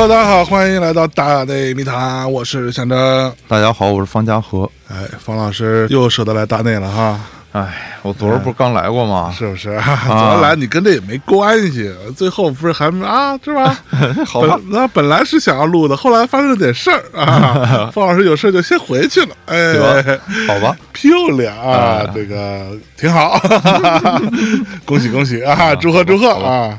Hello，大家好，欢迎来到大内密谈，我是象征。大家好，我是方家和。哎，方老师又舍得来大内了哈，哎，我昨儿不是刚来过吗？是不是？昨儿来你跟这也没关系，最后不是还啊，是吧？好吧，那本来是想要录的，后来发生了点事儿啊，方老师有事就先回去了。哎，好吧，漂亮啊，这个挺好，恭喜恭喜啊，祝贺祝贺啊！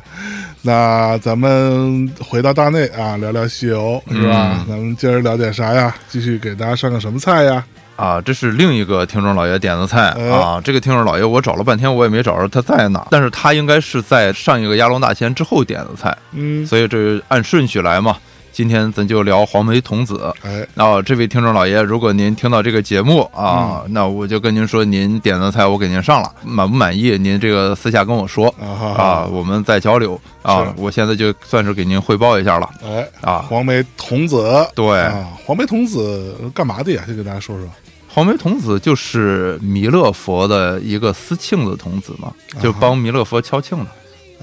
那咱们回到大内啊，聊聊西游是吧？咱们今儿聊点啥呀？继续给大家上个什么菜呀？啊，这是另一个听众老爷点的菜哎啊。这个听众老爷我找了半天，我也没找着他在哪，但是他应该是在上一个鸭龙大仙之后点的菜，嗯，所以这按顺序来嘛。今天咱就聊黄眉童子。哎，啊，这位听众老爷，如果您听到这个节目啊，那我就跟您说，您点的菜我给您上了，满不满意？您这个私下跟我说啊啊，我们再交流啊。我现在就算是给您汇报一下了哎，啊。黄眉童子，对，啊，黄眉童子干嘛的呀？先给大家说说。黄眉童子就是弥勒佛的一个司庆的童子嘛，就帮弥勒佛敲磬的，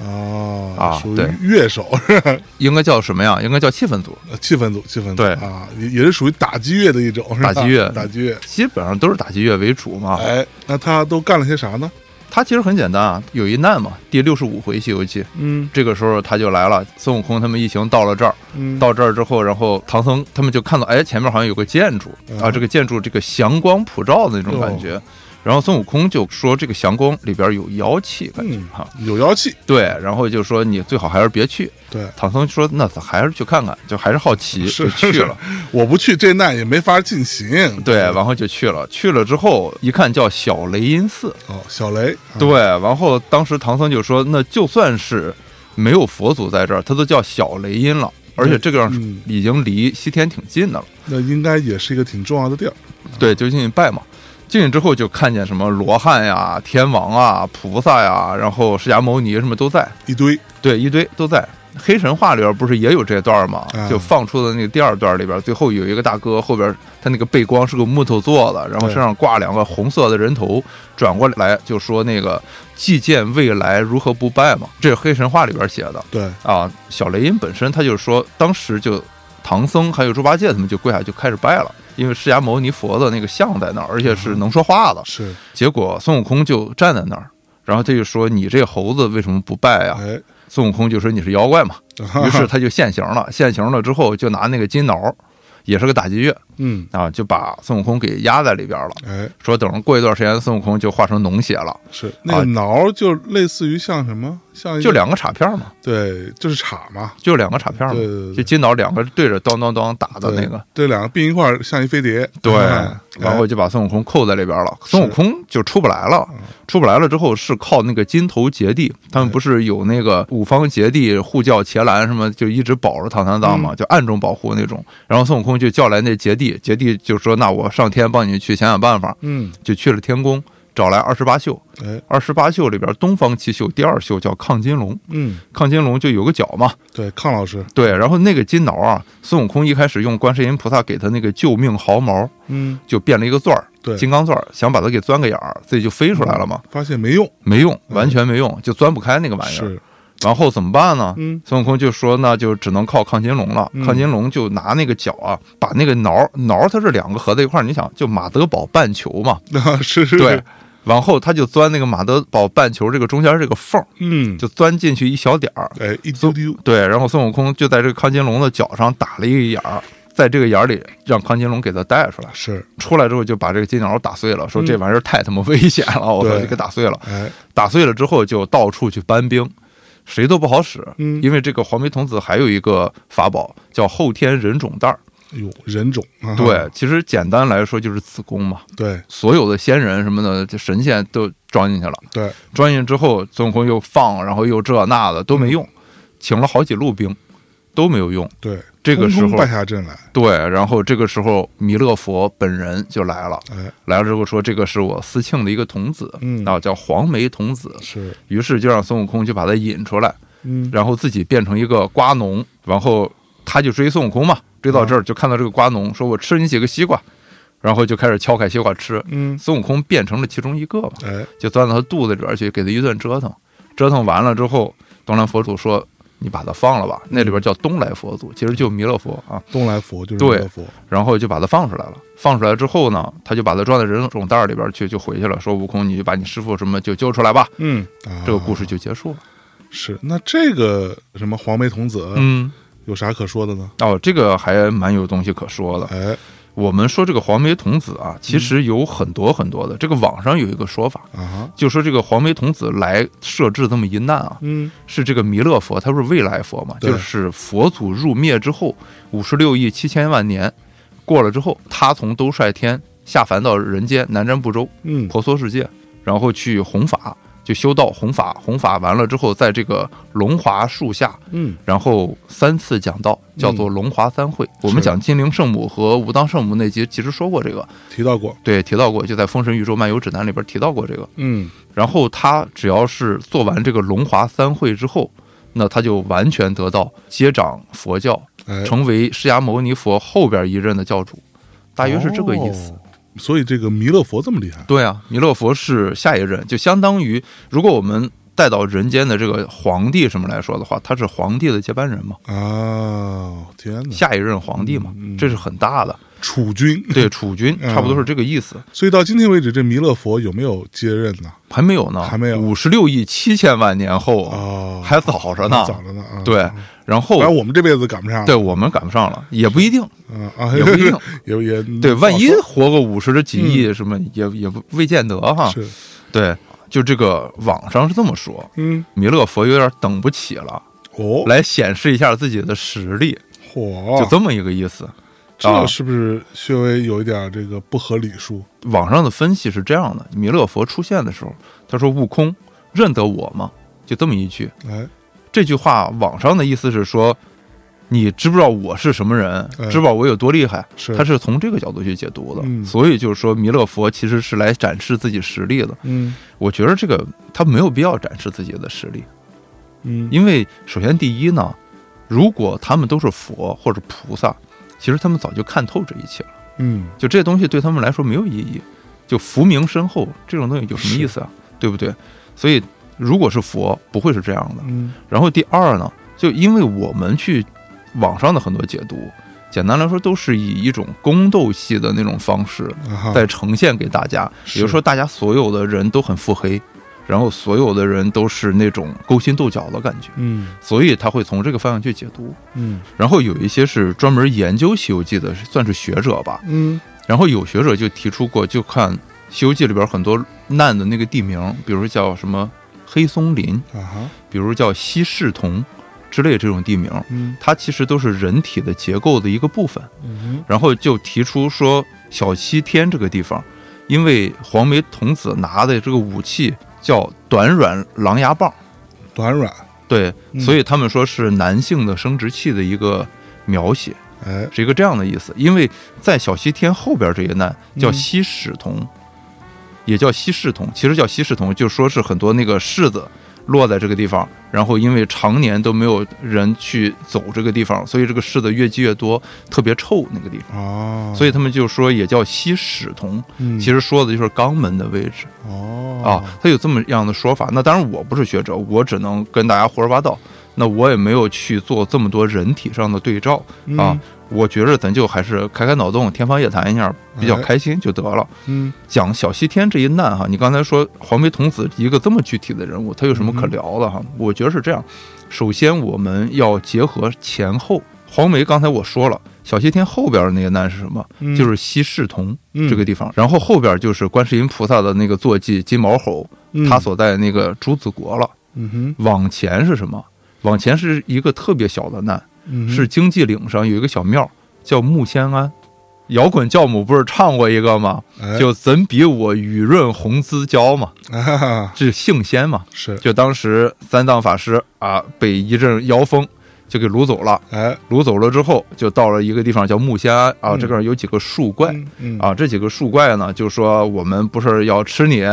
哦，啊属于对乐手是吧？应该叫什么呀？应该叫气氛组，气氛组，气氛组，对啊，也也是属于打击乐的一种，是吧打击乐打击乐。基本上都是打击乐为主嘛。哎，那他都干了些啥呢？他其实很简单啊，有一难嘛，第六十五回《西游记》，嗯这个时候他就来了，孙悟空他们一行到了这儿，嗯，到这儿之后，然后唐僧他们就看到，哎，前面好像有个建筑嗯啊，这个建筑这个祥光普照的那种感觉。然后孙悟空就说这个降宫里边有妖气，感觉嗯哈，有妖气，对，然后就说你最好还是别去。对，唐僧说那咱还是去看看，就还是好奇，是就去了。我不去这难也没法进行。对，然后就去了。去了之后一看叫小雷音寺，哦，小雷，啊对，然后当时唐僧就说，那就算是没有佛祖在这儿，他都叫小雷音了。而且这个嗯已经离西天挺近的了，那应该也是一个挺重要的地儿。对，就进去拜嘛。进去之后就看见什么罗汉呀、天王啊、菩萨呀，然后释迦牟尼什么都在，一堆，对，一堆都在。黑神话里边不是也有这段吗？啊就放出的那个第二段里边，最后有一个大哥，后边他那个背光是个木头做的，然后身上挂两个红色的人头，转过来就说那个既见未来，如何不拜嘛？这是黑神话里边写的对，啊。小雷音本身他就是说，当时就唐僧还有猪八戒他们就跪下就开始拜了，因为释迦牟尼佛的那个像在那儿，而且是能说话的。是，结果孙悟空就站在那儿，然后他就说：“你这猴子为什么不拜呀？”哎，孙悟空就说你是妖怪嘛，于是他就现形了。现形了之后，就拿那个金挠，也是个打击乐。嗯，啊，就把孙悟空给压在里边了。哎，说等过一段时间，孙悟空就化成脓血了，是那个挠就类似于像什么，像就两个插片嘛，对，就是叉嘛，就两个插片嘛。对对，对。就金挠两个对着当当当打的那个。对，这两个并一块儿像一飞碟，对，哎。然后就把孙悟空扣在里边了。孙悟空就出不来了，出不来了之后是靠那个金头结地，他们不是有那个五方结地护教伽蓝什么，就一直保着唐三藏嘛，就暗中保护那种。然后孙悟空就叫来那结地，结地就说：“那我上天帮你去想想办法。嗯，”就去了天宫，找来二十八宿。哎，二十八宿里边，东方七宿第二宿叫亢金龙，嗯，亢金龙就有个角嘛，对，亢老师，对，然后那个金挠啊，孙悟空一开始用观世音菩萨给他那个救命毫毛，嗯，就变了一个钻儿，对。金刚钻儿，想把它给钻个眼儿，自己就飞出来了嘛，发现没用，没用，完全没用，就钻不开那个玩意儿。是，然后怎么办呢？嗯，孙悟空就说，那就只能靠亢金龙了。嗯。亢金龙就拿那个脚啊，把那个挠挠，它是两个合在一块儿，你想，就马德堡半球嘛，啊，是是，对，，然后他就钻那个马德堡半球这个中间这个缝儿，嗯，就钻进去一小点儿，哎，一丢丢，对，然后孙悟空就在这个亢金龙的脚上打了一个眼儿，在这个眼里让康金龙给他带出来。是，出来之后就把这个金鸟打碎了，说这玩意儿太他妈危险了，我操，就给打碎了。哎，打碎了之后就到处去搬兵，谁都不好使，嗯。因为这个黄眉童子还有一个法宝叫后天人种袋儿。有人种，啊对，其实简单来说就是子宫嘛，对。所有的仙人什么的，这神仙都装进去了。对，装进去之后，孙悟空又放，然后又这那的都没用，请了好几路兵都没有用。对，这个时候败下阵来，对，然后这个时候弥勒佛本人就来了，哎，来了之后说这个是我司庆的一个童子，嗯。啊叫黄眉童子，是，于是就让孙悟空就把他引出来，嗯，然后自己变成一个瓜农，然后他就追孙悟空嘛，追到这儿就看到这个瓜农，说我吃你几个西瓜，然后就开始敲开西瓜吃，嗯，孙悟空变成了其中一个嘛，哎，就钻到他肚子里边去，给他一顿折腾，折腾完了之后，东南佛祖说。你把它放了吧。那里边叫东来佛祖，其实就弥勒佛啊。东来佛就是对弥勒佛，然后就把它放出来了。放出来之后呢，他就把它装在人种袋里边去，就回去了。说悟空，你就把你师傅什么就揪出来吧。嗯，啊这个故事就结束了。是那这个什么黄眉童子嗯，有啥可说的呢？哦，这个还蛮有东西可说的。哎我们说这个黄眉童子啊，其实有很多很多的。这个网上有一个说法，啊，就说这个黄眉童子来设置这么一难啊，嗯。是这个弥勒佛，他不是未来佛嘛，就是佛祖入灭之后五十六亿七千万年过了之后，他从兜率天下凡到人间南瞻部洲嗯。婆娑世界，然后去弘法，就修道弘法，弘法完了之后，在这个龙华树下，嗯。然后三次讲道，叫做龙华三会。我们讲金陵圣母和武当圣母那集，其实说过这个，提到过，对，提到过，就在《封神宇宙漫游指南》里边提到过这个。嗯。然后他只要是做完这个龙华三会之后，那他就完全得到接掌佛教，哎，成为释迦牟尼佛后边一任的教主，大约是这个意思。哦所以这个弥勒佛这么厉害，对啊，弥勒佛是下一任，就相当于如果我们带到人间的这个皇帝什么来说的话，他是皇帝的接班人嘛，啊！天哪，下一任皇帝嘛这是很大的。楚君。对，储君嗯差不多是这个意思，所以到今天为止，这弥勒佛有没有接任呢？还没有呢，还没有五十六亿七千万年后啊，哦，还早着呢。早着呢啊！对，然后反正我们这辈子赶不上。对我们赶不上了，也不一定，啊啊，也不一定。也也 对，万一活个五十几亿什么，也也不未见得哈。是对，就这个网上是这么说，嗯弥勒佛有点等不起了，哦，来显示一下自己的实力，嚯，就这么一个意思。这是不是稍微有一点这个不合理数？网上的分析是这样的：弥勒佛出现的时候，他说：“悟空，认得我吗？”就这么一句。哎，这句话网上的意思是说，你知不知道我是什么人？哎知不知道我有多厉害？是他是从这个角度去解读的。嗯所以就是说，弥勒佛其实是来展示自己实力的。嗯我觉得这个他没有必要展示自己的实力，嗯因为首先第一呢，如果他们都是佛或者菩萨，其实他们早就看透这一切了。嗯，就这些东西对他们来说没有意义，就福名深厚这种东西有什么意思啊？对不对？所以如果是佛，不会是这样的。嗯。然后第二呢，就因为我们去网上的很多解读，简单来说都是以一种宫斗戏的那种方式在呈现给大家，是。比如说大家所有的人都很腹黑，然后所有的人都是那种勾心斗角的感觉，嗯。所以他会从这个方向去解读。嗯。然后有一些是专门研究《西游记》的，算是学者吧。嗯。然后有学者就提出过，就看《西游记》里边很多难的那个地名，比如叫什么黑松林，啊哈，比如叫西市桐之类这种地名，嗯。它其实都是人体的结构的一个部分。嗯然后就提出说，小西天这个地方，因为黄眉童子拿的这个武器叫短软狼牙棒，短软，对，嗯。所以他们说是男性的生殖器的一个描写，哎，是一个这样的意思。因为在小西天后边这一难叫嗯西史童，也叫西市童，其实叫西市童，就说是很多那个柿子落在这个地方，然后因为常年都没有人去走这个地方，所以这个柿子越积越多，特别臭那个地方。哦，所以他们就说也叫西史童，嗯其实说的就是肛门的位置哦啊，它有这么样的说法。那当然我不是学者，我只能跟大家胡说八道。那我也没有去做这么多人体上的对照啊，我觉着咱就还是开开脑洞，天方夜谭一下，比较哎开心就得了。嗯讲小西天这一难哈，你刚才说黄眉童子一个这么具体的人物，他有什么可聊的哈？我觉得是这样，首先我们要结合前后。黄眉刚才我说了，小西天后边的那个难是什么？嗯就是西市童嗯这个地方，然后后边就是观世音菩萨的那个坐骑金毛猴，嗯他所在那个朱子国了。嗯哼往前是什么？往前是一个特别小的难，嗯是经济岭上有一个小庙叫木仙庵。摇滚教母不是唱过一个吗？哎就怎比我雨润红姿娇嘛，啊这是性仙嘛。是就当时三藏法师啊，被一阵妖风就给掳走了。哎掳走了之后，就到了一个地方叫木仙庵啊，嗯这个有几个树怪嗯嗯啊，这几个树怪呢，就说我们不是要吃你，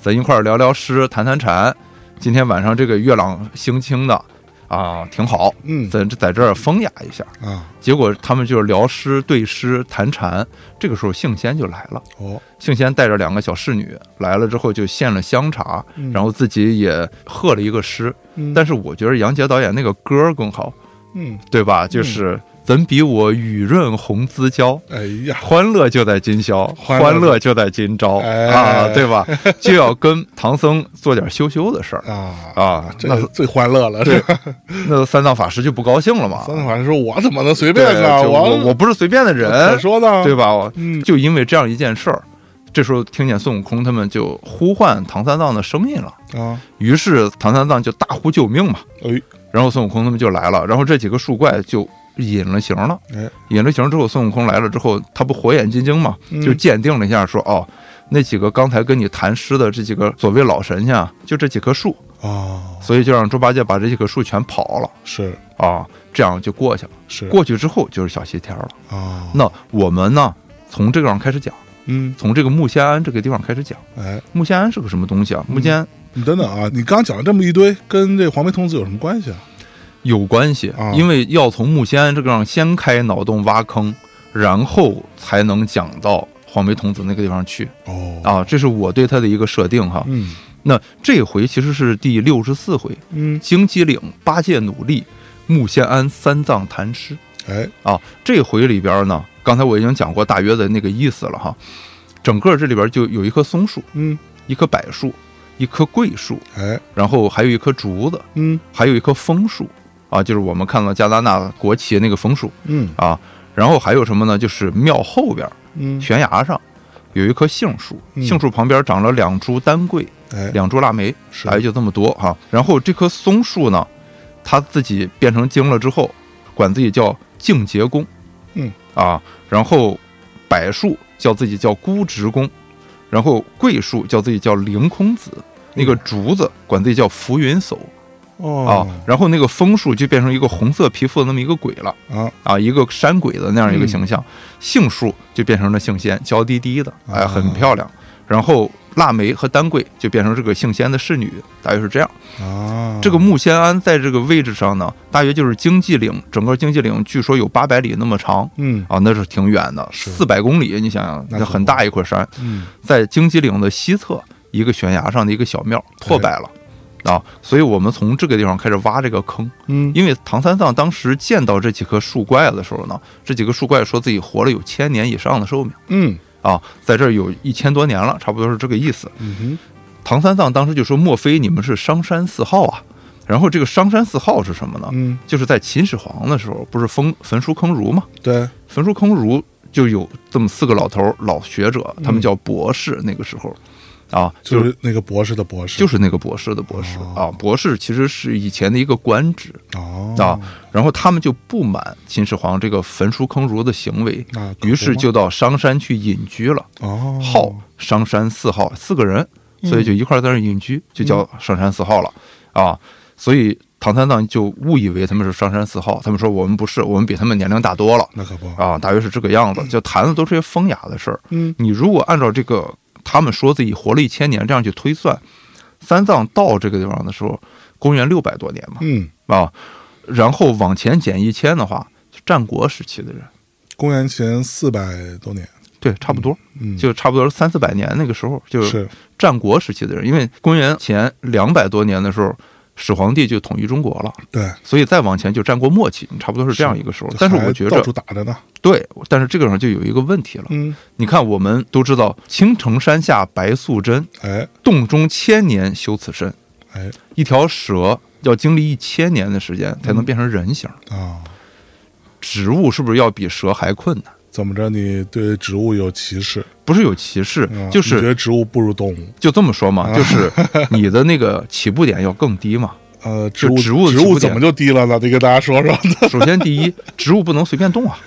咱一块儿聊聊诗，谈谈禅。今天晚上这个月朗星清的啊，挺好，嗯在在这儿风雅一下。啊，结果他们就是聊诗、对诗、谈禅。这个时候，性仙就来了。哦，性仙带着两个小侍女来了之后，就献了香茶，嗯然后自己也喝了一个诗。嗯但是我觉得杨洁导演那个歌儿更好，嗯，对吧？就是怎比我雨润红姿娇。哎呀，欢乐就在今宵，欢乐就在今朝哎啊，对吧？就要跟唐僧做点羞羞的事儿啊啊。那是最欢乐了，是吧？那三藏法师就不高兴了嘛？三藏法师说：“我怎么能随，便呢？我我不是随便的可人，说呢，对？吧？嗯，就因为这样一件事儿，这时候听见孙悟空他们就呼唤唐三藏的声音了，啊，于是唐三藏就大呼救命嘛。哎，然后孙悟空他们就来了，然后这几个树怪就隐了形了。哎，隐了形之后，孙悟空来了之后，他不火眼金睛嘛，嗯就鉴定了一下，说哦，那几个刚才跟你谈诗的这几个所谓老神仙啊，就这几棵树，哦，所以就让猪八戒把这几棵树全刨了是啊，这样就过去了。是过去之后就是小西天了。啊，那我们呢，从这个上开始讲，嗯，从这个木仙庵这个地方开始讲。哎，木仙庵是个什么东西啊？木仙庵你等等啊，你刚讲了这么一堆，跟这黄眉童子有什么关系啊？有关系啊，因为要从木仙庵这个上先开脑洞挖坑，然后才能讲到黄眉童子那个地方去哦，啊。这是我对他的一个设定哈。嗯那这回其实是第六十四回，嗯，荆棘岭八戒努力，木仙庵三藏谈诗哎，啊。这回里边呢，刚才我已经讲过大约的那个意思了哈。整个这里边就有一棵松树，嗯，一棵柏树，一棵桂树，哎，然后还有一棵竹子，嗯还有一棵枫树啊，就是我们看到加拿大国旗那个枫树嗯啊。然后还有什么呢？就是庙后边嗯，悬崖上有一棵杏树，嗯杏树旁边长了两株丹桂，哎，两株腊梅，是就这么多哈。然后这棵松树呢，它自己变成精了之后，管自己叫净节公，嗯啊，然后柏树叫自己叫孤直公，然后桂树叫自己叫凌空子，那个竹子管自己叫浮云叟啊哦，然后那个枫树就变成一个红色皮肤的那么一个鬼了。啊，啊，一个山鬼的那样一个嗯形象。杏树就变成了杏仙，娇滴滴的，哎，啊很漂亮。然后腊梅和丹桂就变成这个杏仙的侍女，大约是这样。啊，这个木仙庵在这个位置上呢，大约就是经济岭，整个经济岭据说有八百里那么长。嗯。啊，那是挺远的，四百公里，你想想，那很大一块山，嗯。在经济岭的西侧一个悬崖上的一个小庙破败了。啊，所以我们从这个地方开始挖这个坑，嗯，因为唐三藏当时见到这几棵树怪的时候呢，这几个树怪说自己活了有千年以上的寿命嗯啊，在这儿有一千多年了，差不多是这个意思。嗯哼，唐三藏当时就说：“莫非你们是商山四号啊？”然后这个商山四号是什么呢？嗯，就是在秦始皇的时候，不是焚焚书坑儒吗？对，焚书坑儒就有这么四个老头儿老学者，他们叫博士。那个时候，啊，就就是是那个博士的博士，就是那个博士的博士啊，博士其实是以前的一个官职哦啊。然后他们就不满秦始皇这个焚书坑儒的行为，于是就到商山去隐居了。哦，号商山四号四个人，所以就一块儿在那隐居，就叫商山四号了啊。所以唐三藏就误以为他们是商山四号，他们说我们不是，我们比他们年龄大多了那可不，啊，大约是这个样子。就谈的都是些风雅的事儿。嗯你如果按照这个他们说自己活了一千年这样去推算，三藏到这个地方的时候，公元六百多年嘛嗯，啊，然后往前减一千的话，战国时期的人，公元前四百多年，对，差不多。嗯，就差不多三四百年那个时候，就是是。战国时期的人，因为公元前两百多年的时候，始皇帝就统一中国了，对，所以再往前就战国末期，差不多是这样一个时候。但是我觉着处打着呢，对，但是这个时候就有一个问题了。嗯，你看，我们都知道青城山下白素贞，哎洞中千年修此身。哎一条蛇要经历一千年的时间才能变成人形，啊，植物是不是要比蛇还困难？怎么着？你对植物有歧视？不是有歧视，啊就是觉得植物不如动物？就这么说嘛，就是你的那个起步点要更低嘛。呃，植物植物怎么就低了呢？得给大家说说 首先，第一，植物不能随便动啊，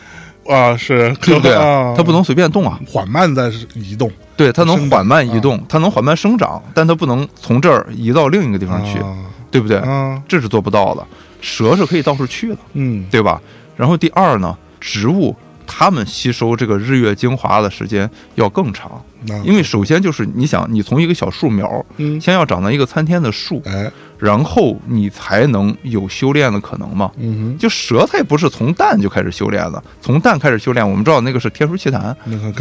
啊，是 对不对啊？它不能随便动啊。缓慢在移动对，它能缓慢移动，它能缓慢生长，但它不能从这儿移到另一个地方去，啊对不对？啊，这是做不到的。蛇是可以到处去的，嗯，对吧？然后第二呢，植物他们吸收这个日月精华的时间要更长，因为首先就是你想，你从一个小树苗，嗯，先要长到一个参天的树，哎，然后你才能有修炼的可能嘛。嗯就蛇，它也不是从蛋就开始修炼的，从蛋开始修炼，我们知道那个是天书奇谭，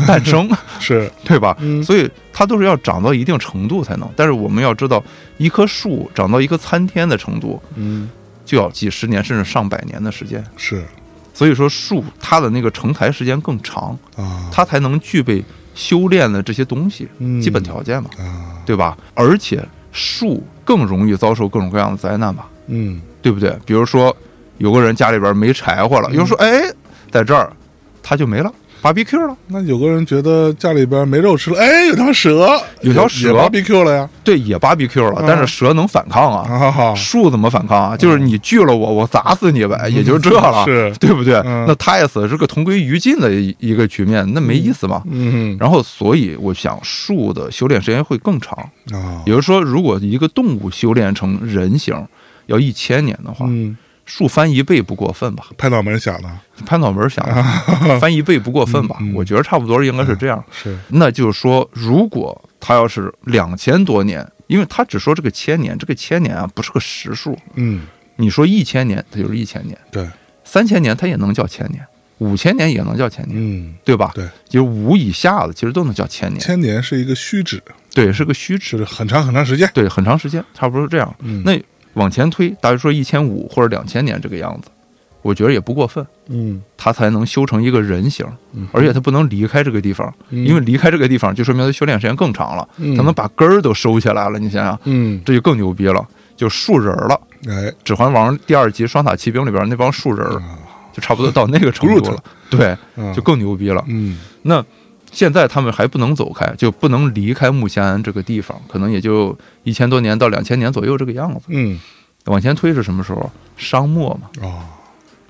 诞生，是，对吧？嗯所以它都是要长到一定程度才能。但是我们要知道，一棵树长到一个参天的程度，嗯，就要几十年甚至上百年的时间。是所以说，树它的那个成材时间更长，啊，它才能具备修炼的这些东西嗯。基本条件嘛，啊，对吧？而且树更容易遭受各种各样的灾难吧，嗯，对不对？比如说，有个人家里边没柴火了，有人说，哎，在这儿他就没了，BBQ 了。那有个人觉得家里边没肉吃了，哎，有条蛇，有条蛇也 BBQ 了呀，对，也 BBQ 了嗯，但是蛇能反抗啊。啊，树怎么反抗啊？就是你锯了我，我砸死你呗，也就这了，是对不对？嗯那他也死，是个同归于尽的一一个局面，那没意思嘛。嗯然后，所以我想树的修炼时间会更长。啊，也就是说，如果一个动物修炼成人形要一千年的话，嗯，树翻一倍不过分吧？拍脑门想的，拍脑门想的 翻一倍不过分吧？我觉得差不多应该是这样。是，那就是说，如果他要是两千多年，因为他只说这个千年，这个千年啊不是个实数。嗯，你说一千年，它就是一千年；对，三千年，它也能叫千年；五千年也能叫千年，嗯，对吧？对，就是五以下的，其实都能叫千年。千年是一个虚指，对，是个虚指。很长很长时间，对，很长时间，差不多是这样。嗯那往前推，大约说一千五或者两千年这个样子，我觉得也不过分，嗯，他才能修成一个人形，嗯而且他不能离开这个地方，嗯因为离开这个地方就说明他修炼时间更长了，嗯他能把根儿都收起来了。你想想，嗯，这就更牛逼了，就树人儿了。哎，《指环王》第二集双塔奇兵里边那帮树人就差不多到那个程度了，对，啊就更牛逼了。嗯那现在他们还不能走开，就不能离开木仙庵这个地方，可能也就一千多年到两千年左右这个样子。嗯，往前推是什么时候？商末嘛，哦，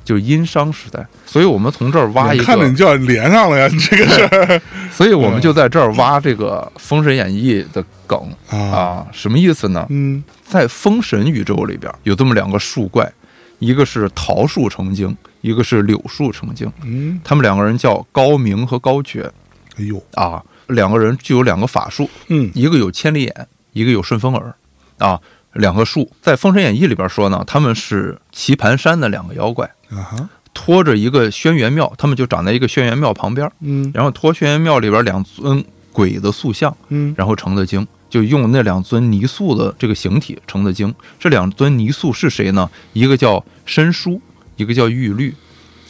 就殷商时代。所以我们从这儿挖一个看着你，就要连上了呀，你 这个事儿所以我们就在这儿挖这个《封神演义》的梗啊，啊，什么意思呢？嗯在封神宇宙里边有这么两个树怪，一个是桃树成精，一个是柳树成精。嗯，他们两个人叫高明和高觉哎呦，啊，两个人具有两个法术，嗯一个有千里眼，一个有顺风耳，啊，两个术在《封神演义》里边说呢，他们是棋盘山的两个妖怪，啊哈，拖着一个轩辕庙，他们就长在一个轩辕庙旁边，嗯然后拖轩辕庙里边两尊鬼的塑像，嗯然后成的精，就用那两尊泥塑的这个形体成的精。这两尊泥塑是谁呢？一个叫申叔，一个叫玉律，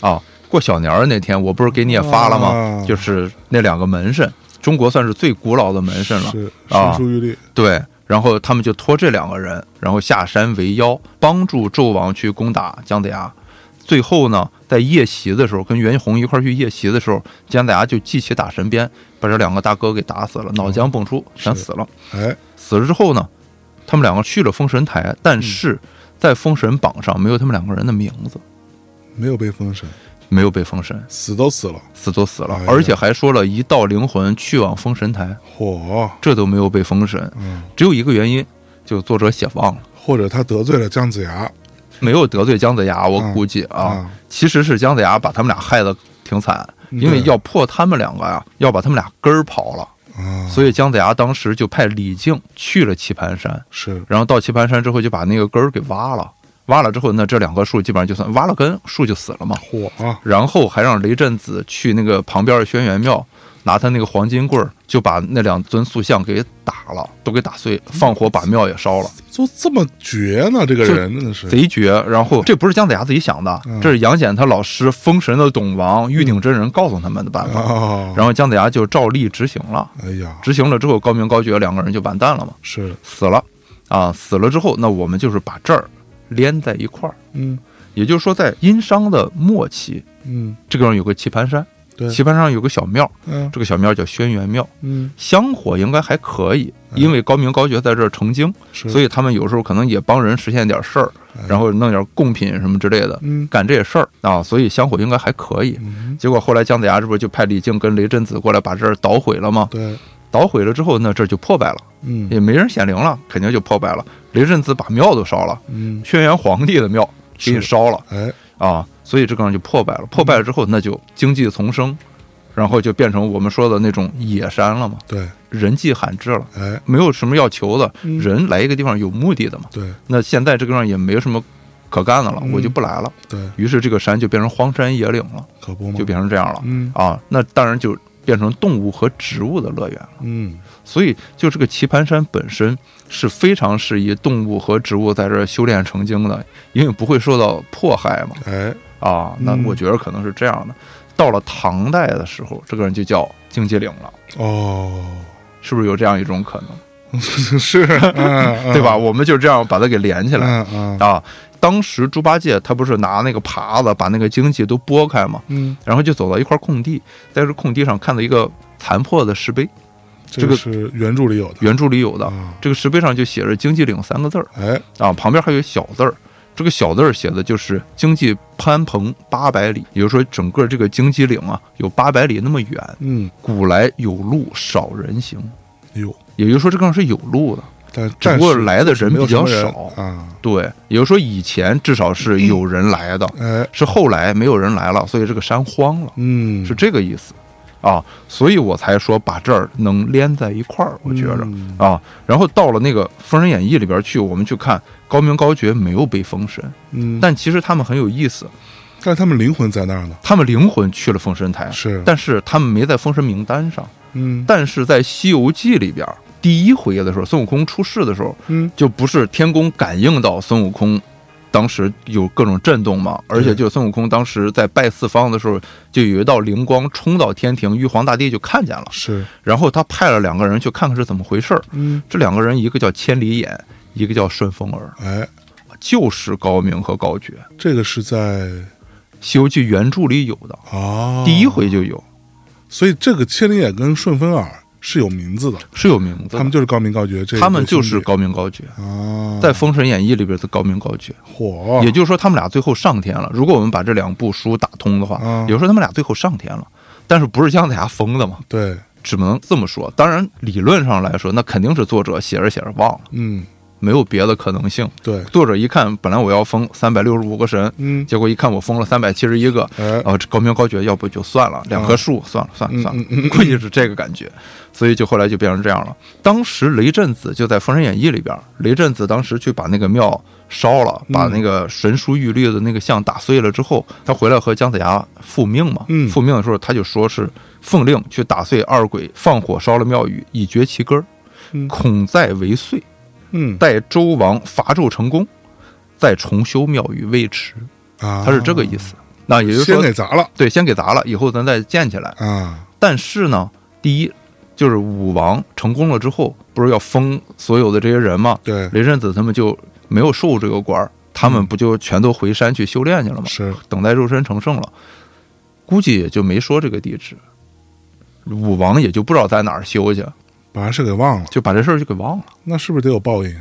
啊。过小年儿那天，我不是给你也发了吗？啊就是那两个门神，中国算是最古老的门神了。是啊对，然后他们就托这两个人，然后下山为妖，帮助纣王去攻打姜子牙。最后呢，在夜袭的时候，跟袁弘一块儿去夜袭的时候，姜子牙就记起打神鞭，把这两个大哥给打死了，脑浆迸出，全死了。哎，死了之后呢，他们两个去了封神台，但是在封神榜上没有他们两个人的名字，没有被封神，没有被封神，死都死了，死都死了哎，而且还说了一道灵魂去往封神台，嚯，这都没有被封神，嗯，只有一个原因，就作者写忘了。或者他得罪了姜子牙。没有得罪姜子牙，我嗯估计啊，啊，其实是姜子牙把他们俩害得挺惨，嗯。因为要破他们两个呀，要把他们俩根儿刨了，啊，所以姜子牙当时就派李靖去了棋盘山，是。然后到棋盘山之后就把那个根儿给挖了，挖了之后，那这两棵树基本上就算挖了根，树就死了嘛。火啊，然后还让雷震子去那个旁边的轩辕庙，拿他那个黄金棍儿，就把那两尊塑像给打了，都给打碎，放火把庙也烧了。就这么绝呢？这个人真的是，贼绝。然后这不是姜子牙自己想的，嗯这是杨戬他老师封神的董王玉鼎真人告诉他们的办法。啊，然后姜子牙就照例执行了，哎呀，执行了之后，高明高觉两个人就完蛋了嘛，是，死了啊，死了之后，那我们就是把这儿连在一块儿，嗯。也就是说，在殷商的末期，嗯，这个地方有个棋盘山，对，棋盘山上有个小庙，嗯。这个小庙叫轩辕庙，嗯，香火应该还可以，嗯。因为高明高觉在这儿成精，是，所以他们有时候可能也帮人实现点事儿，哎然后弄点贡品什么之类的，嗯。干这些事儿啊，所以香火应该还可以。嗯，结果后来姜子牙这不是就派李靖跟雷震子过来把这儿捣毁了吗？对，捣毁了之后，那这就破败了，嗯。也没人显灵了，肯定就破败了。雷震子把庙都烧了，嗯，轩辕皇帝的庙给你烧了，哎，啊，所以这个地方就破败了。破败了之后，那就经济丛生，然后就变成我们说的那种野山了嘛，对，人迹罕至了，哎，没有什么要求的，嗯。人来一个地方有目的的嘛。对。那现在这个地方也没什么可干的了，嗯。我就不来了。对，于是这个山就变成荒山野岭了，可不嘛，就变成这样了。嗯。啊。那当然就变成动物和植物的乐园了。嗯，所以，就这个棋盘山本身是非常适宜动物和植物在这儿修炼成精的，因为不会受到迫害嘛。哎，啊，那嗯我觉得可能是这样的。到了唐代的时候，这个人就叫荆棘岭了，哦，是不是有这样一种可能？是，嗯，对吧？？我们就这样把它给连起来嗯嗯啊。当时猪八戒他不是拿那个耙子把那个荆棘都拨开嘛，嗯，然后就走到一块空地，在这空地上看到一个残破的石碑，这个是原著里有的原著里有的。啊，这个石碑上就写着“荆棘岭”三个字儿哎，啊，旁边还有小字儿。这个小字儿写的就是经济攀蓬八百里，也就是说整个这个荆棘岭啊有八百里那么远。嗯，古来有路少人行，有，也就是说这个地方是有路的，但只不过来的人比较少。啊，对，也就是说以前至少是有人来的，哎，是后来没有人来了，所以这个山荒了，嗯，是这个意思啊。所以我才说把这儿能连在一块儿，我觉着。嗯啊，然后到了那个《封神演义》里边去，我们去看高明高觉没有被封神，嗯，但其实他们很有意思，但他们灵魂在那儿呢，他们灵魂去了封神台，是，但是他们没在封神名单上。嗯但是在《西游记》里边，第一回的时候，孙悟空出世的时候，嗯。就不是天宫感应到孙悟空。当时有各种震动嘛，而且就孙悟空当时在拜四方的时候，就有一道灵光冲到天庭，玉皇大帝就看见了，是，然后他派了两个人去看看是怎么回事儿。嗯，这两个人，一个叫千里眼，一个叫顺风耳，哎，就是高明和高觉，《这个是在西游记》原著里有的，啊，第一回就有，所以这个千里眼跟顺风耳是有名字的，是有名字。他们就是高明高觉，这他们就是高明高觉，啊，在《封神演义》里边的高明高觉，火，也就是说他们俩最后上天了。如果我们把这两部书打通的话，啊。也就是说他们俩最后上天了，但是不是姜子牙封的嘛？对，只能这么说。当然，理论上来说，那肯定是作者写着写着忘了，嗯，没有别的可能性。对，作者一看，本来我要封三百六十五个神，嗯，结果一看我封了三百七十一个，哎，哦，这高明高觉，要不就算了，两棵树，算了算了嗯算了估计是这个感觉，所以就后来就变成这样了。当时雷震子就在《封神演义》里边，雷震子当时去把那个庙烧了，嗯。把那个神书玉律的那个像打碎了之后，他回来和姜子牙复命嘛，嗯。复命的时候他就说是奉令去打碎二鬼，放火烧了庙宇，以绝其根恐再为祟，嗯，待周王伐纣成功，再重修庙宇未迟，啊，他是这个意思。那也就是说先，给砸了对，先给砸了，以后咱再建起来。啊，但是呢，第一就是武王成功了之后，不是要封所有的这些人吗？对，雷震子他们就没有受这个官儿，他们不就全都回山去修炼去了吗？是，等待肉身成圣了，估计也就没说这个地址。武王也就不知道在哪儿修去，把这事给忘了，就把这事儿就给忘了。那是不是得有报应？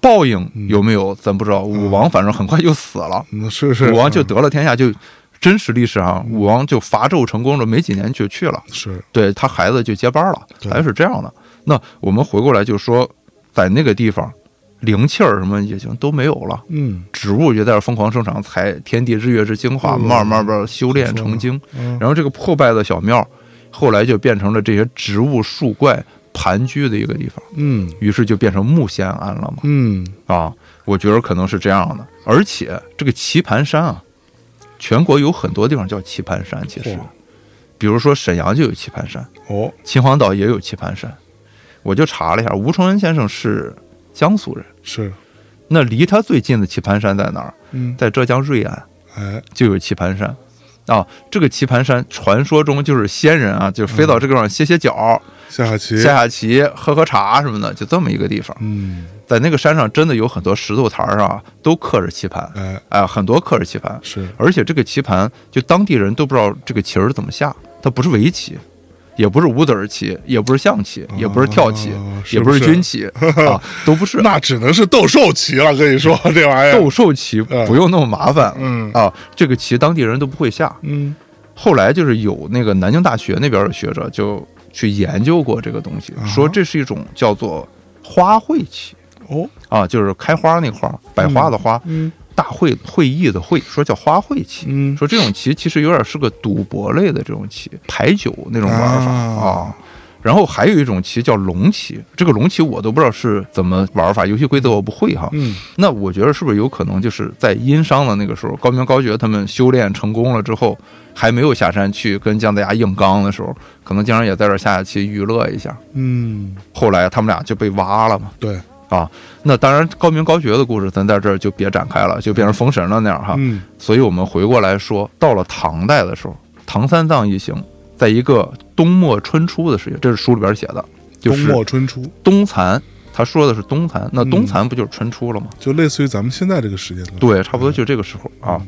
报应有没有咱不知道。武王反正很快就死了，嗯，是是，武王就嗯得了天下，就真实历史上，武王就伐纣成功了，没几年就去了。是，对他孩子就接班了，还是这样的。那我们回过来就说，在那个地方，灵气儿什么也就都没有了，嗯植物就在这疯狂生长，采天地日月之精华，嗯慢慢慢修炼成精。嗯，然后这个破败的小庙，后来就变成了这些植物树怪盘踞的一个地方，嗯于是就变成木仙庵了嘛。嗯，啊，我觉得可能是这样的。而且这个棋盘山啊，全国有很多地方叫棋盘山，其实，比如说沈阳就有棋盘山。哦，秦皇岛也有棋盘山，我就查了一下，吴承恩先生是江苏人，是，那离他最近的棋盘山在哪儿？嗯，在浙江瑞安哎，就有棋盘山。啊，这个棋盘山传说中就是仙人啊，就飞到这个地方歇歇脚、下下棋，下下棋、喝喝茶什么的，就这么一个地方。嗯，在那个山上，真的有很多石头台儿上啊都刻着棋盘，哎，哎，很多刻着棋盘，是，而且这个棋盘就当地人都不知道这个棋儿怎么下，它不是围棋，也不是五子儿棋，也不是象棋，也不是跳棋，也不不是是军棋 啊，都不是。那只能是斗兽棋了，跟你说 这玩意儿，斗兽棋不用那么麻烦，嗯。啊，这个棋当地人都不会下。嗯，后来就是有那个南京大学那边的学者就去研究过这个东西，啊。说这是一种叫做花卉棋。哦，啊，就是开花那花，百花的花，嗯，大会会议的会，说叫花卉棋。嗯说这种棋其实有点是个赌博类的这种棋，牌九那种玩法啊啊。然后还有一种棋叫龙棋，这个龙棋我都不知道是怎么玩法，游戏规则我不会哈。嗯那我觉得是不是有可能就是在殷商的那个时候，高明高觉他们修炼成功了之后，还没有下山去跟姜子牙硬刚的时候，可能经常也在这下下棋娱乐一下。嗯，后来他们俩就被挖了嘛。对，啊，那当然高明高觉的故事咱在这儿就别展开了，就变成封神了那样哈。嗯所以我们回过来说，到了唐代的时候，唐三藏一行在一个冬末春初的时间，这是书里边写的，就冬是末春初，冬残。他说的是冬残，那冬嗯残不就是春初了吗？就类似于咱们现在这个时间段。对，差不多就这个时候啊，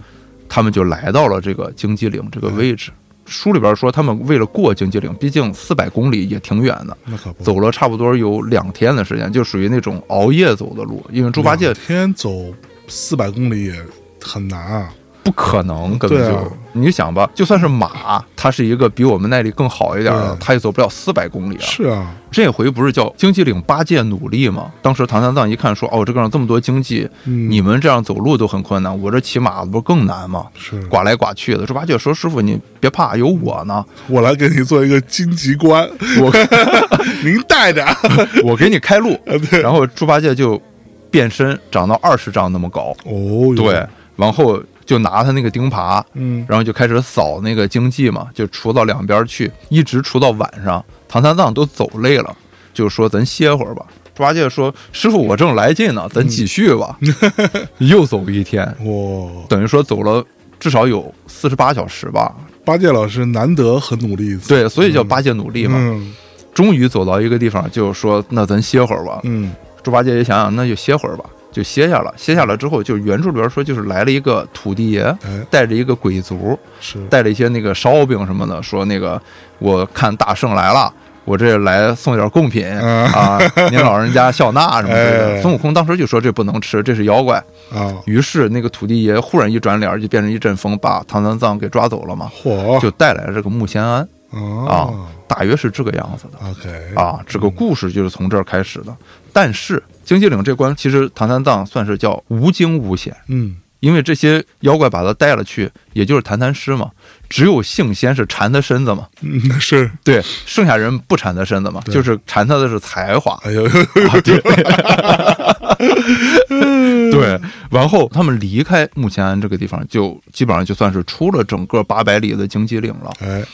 他们就来到了这个荆棘岭这个位置。书里边说，他们为了过荆棘岭，毕竟四百公里也挺远的，走了差不多有两天的时间，就属于那种熬夜走的路。因为猪八戒两天走四百公里也很难啊。不可能，根本就、啊你就想吧，就算是马，它是一个比我们耐力更好一点的对，它也走不了四百公里啊。是啊，这回不是叫经济领八戒努力吗？当时唐三藏一看说，哦，这个上这么多经济，嗯，你们这样走路都很困难，我这骑马不是更难吗？是刮来刮去的。猪八戒说：“师傅，你别怕，有我呢，我来给你做一个荆棘关，我 您带着。我给你开路。然后猪八戒就变身长到二十丈那么高，哦，对，，然后就拿他那个钉耙，嗯，然后就开始扫那个荆棘嘛，就除到两边去，一直除到晚上。唐三藏都走累了，就说咱歇会儿吧。猪八戒说：“师傅，我正来劲呢，咱继续吧。又走一天，哇，等于说走了至少有四十八小时吧。八戒老师难得很努力，对，所以叫八戒努力嘛。嗯终于走到一个地方，就说：“那咱歇会儿吧。嗯，猪八戒也想想，那就歇会儿吧，就歇下了。歇下了之后，就原著里边说，就是来了一个土地爷，哎，带着一个鬼族，是，带了一些那个烧饼什么的，说那个我看大圣来了，我这来送点贡品嗯。啊，您老人家笑纳什么之类哎。的。孙悟空当时就说这不能吃，这是妖怪。啊，于是那个土地爷忽然一转脸，就变成一阵风，把唐三藏给抓走了嘛，嚯，就带来了这个木仙庵，啊大约是这个样子的。，OK，啊，这个故事就是从这儿开始的。但是荆棘岭这关，其实唐三藏算是叫无惊无险，嗯，因为这些妖怪把他带了去，也就是谈谈诗嘛。只有性仙是缠他身子嘛，嗯，是，对，剩下人不缠他身子嘛，就是缠他的是才华。哎呦，啊，对，对，然后他们离开木前庵这个地方，就基本上就算是出了整个八百里的荆棘岭了。哎，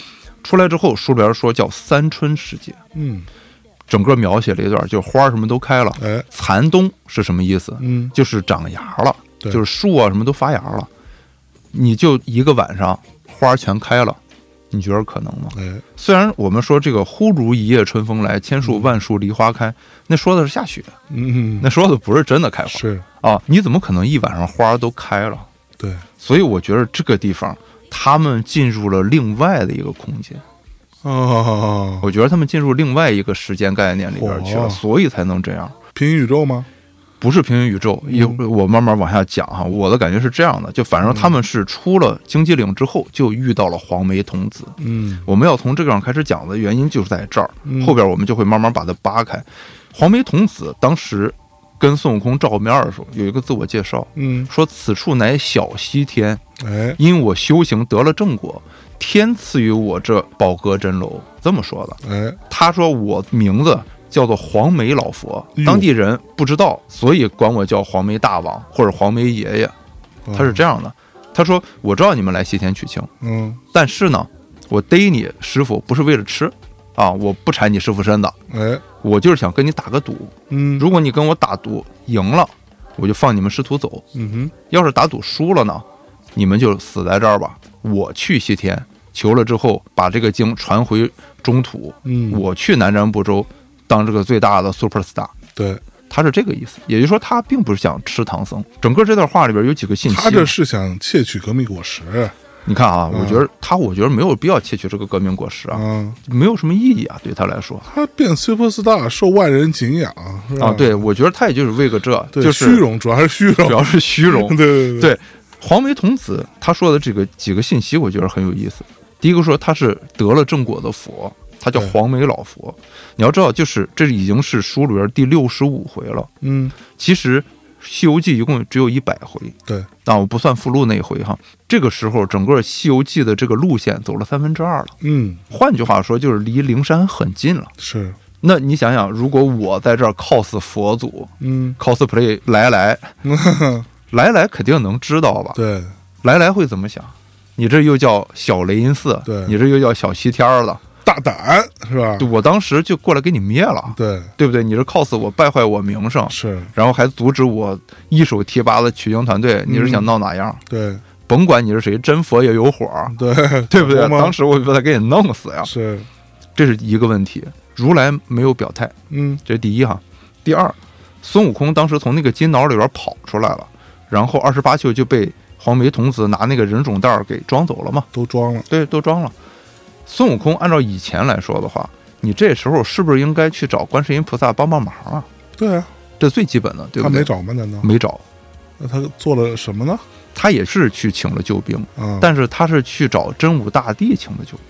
出来之后，书里边说叫三春时节，嗯，整个描写了一段，就花什么都开了。哎，残冬是什么意思？嗯，就是长芽了，对就是树啊什么都发芽了。你就一个晚上，花全开了，你觉得可能吗？哎，虽然我们说这个“忽如一夜春风来，千树万树梨花开”，那说的是下雪，嗯，那说的不是真的开花是，啊！你怎么可能一晚上花都开了？对，所以我觉得这个地方，他们进入了另外的一个空间。哦，我觉得他们进入另外一个时间概念里边去了，嚯所以才能这样。平行宇宙吗？不是平行宇宙，一我慢慢往下讲哈。我的感觉是这样的，就反正他们是出了荆棘岭之后，就遇到了黄眉童子。嗯，我们要从这个上开始讲的原因就是在这儿，嗯后边我们就会慢慢把它扒开。黄眉童子当时跟孙悟空照面的时候，有一个自我介绍，嗯，说此处乃小西天，哎，因我修行得了正果，天赐予我这宝阁真楼。这么说的。哎，他说我名字叫做黄眉老佛当地人不知道，所以管我叫黄眉大王或者黄眉爷爷。他是这样的，他说我知道你们来西天取经，嗯，但是呢，我逮你师傅不是为了吃啊，我不缠你师傅身子，哎，我就是想跟你打个赌，嗯，如果你跟我打赌赢了，我就放你们师徒走；嗯哼，要是打赌输了呢，你们就死在这儿吧。我去西天求了之后，把这个经传回中土，嗯，我去南瞻部洲当这个最大的 super star。对。他是这个意思，也就是说，他并不是想吃唐僧。整个这段话里边有几个信息，他这是想窃取革命果实你看啊，嗯我觉得他，我觉得没有必要窃取这个革命果实啊，啊，没有什么意义啊，对他来说他变 super star 受万人敬仰啊，对我觉得他也就是为个这，就是虚，荣，主要是虚荣，主要是虚荣 对。对对黄眉童子他说的这个几个信息，我觉得很有意思。第一个说他是得了正果的佛，他叫黄眉老佛。你要知道，就是这已经是书里边第六十五回了。嗯，其实西游记》一共只有一百回，对，啊，我不算附录那一回哈。这个时候，整个《西游记》的这个路线走了三分之二了。嗯，换句话说，就是离灵山很近了。是，那你想想，如果我在这儿 cos 佛祖嗯，cosplay 来来 来来，肯定能知道吧？对，来来会怎么想？你这又叫小雷音寺，对你这又叫小西天了，大胆是吧？我当时就过来给你灭了，对，对不对？你是 cos 我败坏我名声，是，然后还阻止我一手提拔的取经团队，你是想闹哪样？对，甭管你是谁，真佛也有火，对，对不对？当时我就把他给你弄死呀，是，这是一个问题。如来没有表态，嗯，这是第一哈。第二，孙悟空当时从那个金脑里边跑出来了，然后二十八宿就被黄眉童子拿那个人种袋儿给装走了嘛？都装了，对，都装了。孙悟空按照以前来说的话，你这时候是不是应该去找观世音菩萨帮帮忙啊？对啊，这最基本的，对不对？他没找吗？难道？没找，那他做了什么呢？他也是去请了救兵，啊，但是他是去找真武大帝请的救兵。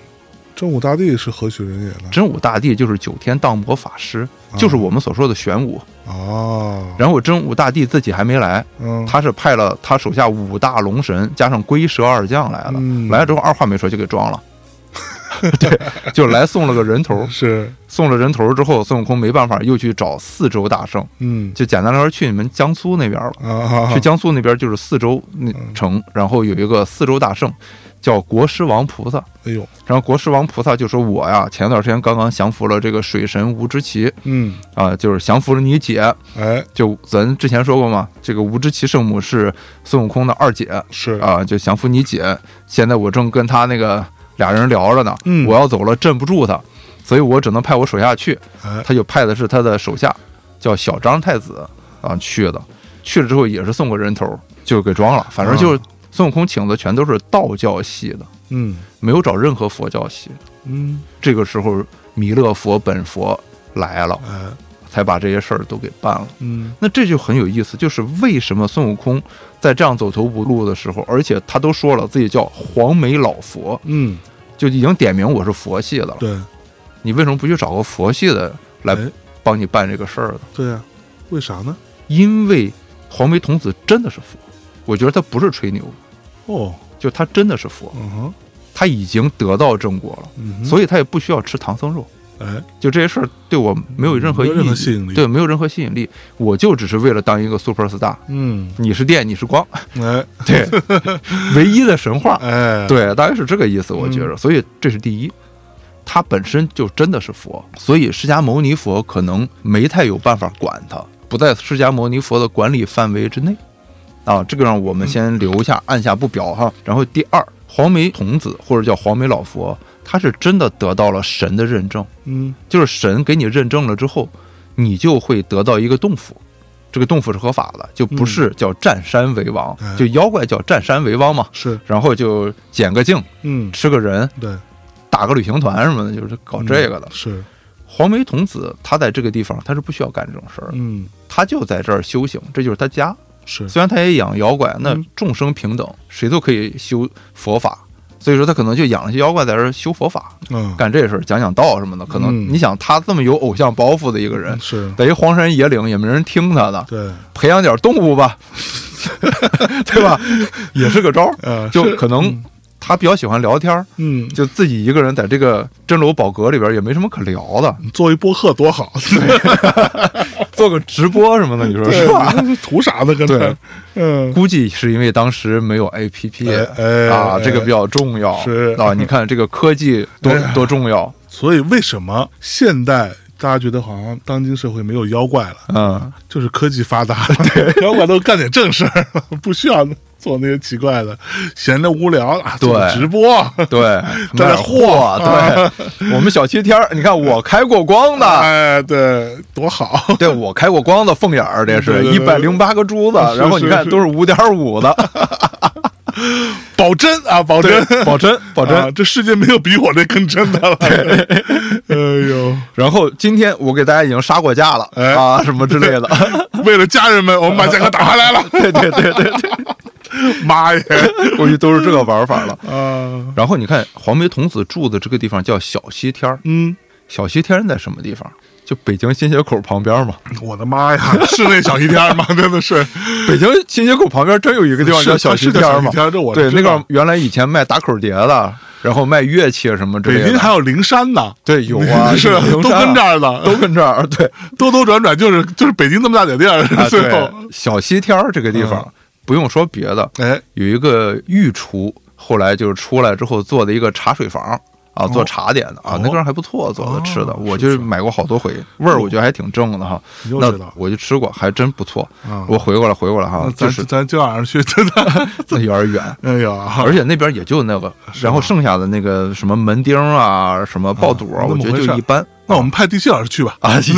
真武大帝是何许人也呢？真武大帝就是九天荡魔法师，就是我们所说的玄武。哦，然后真武大帝自己还没来，嗯，他是派了他手下五大龙神加上龟蛇二将来了。嗯来了之后，二话没说就给装了。对，就来送了个人头，是，送了人头之后，孙悟空没办法，又去找四周大圣，嗯，就简单来说，去你们江苏那边了。啊，去江苏那边就是四周那城，然后有一个四周大圣，叫国师王菩萨。哎呦，然后国师王菩萨就说：“我呀，前段时间刚刚降服了这个水神吴之奇嗯，啊，就是降服了你姐。哎，就咱之前说过嘛，这个吴之奇圣母是孙悟空的二姐。是，啊，就降服你姐。现在我正跟他那个俩人聊着呢，嗯我要走了镇不住他，所以我只能派我手下去。哎，他就派的是他的手下，叫小张太子啊去的。去了之后也是送个人头，就给装了。反正就是孙悟空请的全都是道教系的，嗯，没有找任何佛教系。嗯，这个时候弥勒佛本佛来了，嗯，才把这些事儿都给办了。嗯，那这就很有意思，就是为什么孙悟空在这样走投无路的时候，而且他都说了自己叫黄眉老佛，嗯，就已经点名我是佛系的了。对，你为什么不去找个佛系的来哎帮你办这个事儿呢？对呀，为啥呢？因为黄眉童子真的是佛，我觉得他不是吹牛，哦，就他真的是佛，嗯哼，他已经得到正果了，嗯，所以他也不需要吃唐僧肉。哎，就这些事儿对我没有任何意义，吸引力。对，没有任何吸引力。我就只是为了当一个 super star，嗯，你是电，你是光，哎，对，唯一的神话，哎，，对，大概是这个意思，我觉着。所以这是第一，他本身就真的是佛，所以释迦牟尼佛可能没太有办法管他，不在释迦牟尼佛的管理范围之内。啊，这个让我们先留下，按下不表哈。然后第二，黄眉童子或者叫黄眉老佛，他是真的得到了神的认证，嗯，就是神给你认证了之后，你就会得到一个洞府。这个洞府是合法的，就不是叫占山为王，哎。就妖怪叫占山为王嘛。是，然后就捡个镜，嗯，吃个人，对，打个旅行团什么的，就是搞这个的。是，黄眉童子他在这个地方，他是不需要干这种事儿，嗯，他就在这儿修行，这就是他家。是，虽然他也养妖怪，那嗯。众生平等，谁都可以修佛法，所以说他可能就养了些妖怪在这儿修佛法，嗯，干这事儿，讲讲道什么的。可能嗯你想，他这么有偶像包袱的一个人，是，在一荒山野岭也没人听他的，对，培养点动物吧，对吧？也是个招儿。呃，就可能他比较喜欢聊天儿，嗯，就自己一个人在这个真楼宝阁里边也没什么可聊的，做一播客多好，做个直播什么的，你说是吧？？图啥呢？跟对，嗯，估计是因为当时没有 A P P 哎哎啊，哎这个比较重要。是啊，你看这个科技多多重要。所以为什么现代大家觉得好像当今社会没有妖怪了？嗯，就是科技发达了，妖怪都干点正事儿，不需要做那些奇怪的，闲着无聊啊，对。直播，对，在那卖货对，我们小七天儿，你看我开过光的。哎，对，多好，对我开过光的凤眼儿，这是一百零八个珠子，然后你看是。都是五点五的，保真啊，保真，，保真保真。啊，这世界没有比我这更真的了。哎呦，然后今天我给大家已经杀过价了、哎。啊，什么之类的。为了家人们，我们把价格打下来了。对对对对对，妈耶！估计都是这个玩法了。啊，然后你看黄眉童子住的这个地方叫小西天儿，嗯，小西天在什么地方？就北京新街口旁边嘛。我的妈呀，是那小西天吗？真的是，北京新街口旁边真有一个地方叫小西天嘛？这我对，那个原来以前卖打口碟的，然后卖乐器什么之类的。北京还有灵山呢，对，有啊，是都跟这儿的，都跟这儿。对，兜兜转转就是就是北京这么大点地儿。最后，小西天这个地方不用说别的，哎，有一个御厨，后来就是出来之后做的一个茶水房。啊，做茶点的啊，那地儿还不错，做的吃的，我就买过好多回，味儿我觉得还挺正的哈。那我就吃过，还真不错。我回过来，回过来哈，就是咱今晚上去，真 的那有点远。哎呀，而且那边也就那个，然后剩下的那个什么门钉啊，什么爆肚啊，我觉得就一般。那我们派地气老师去吧。啊，行，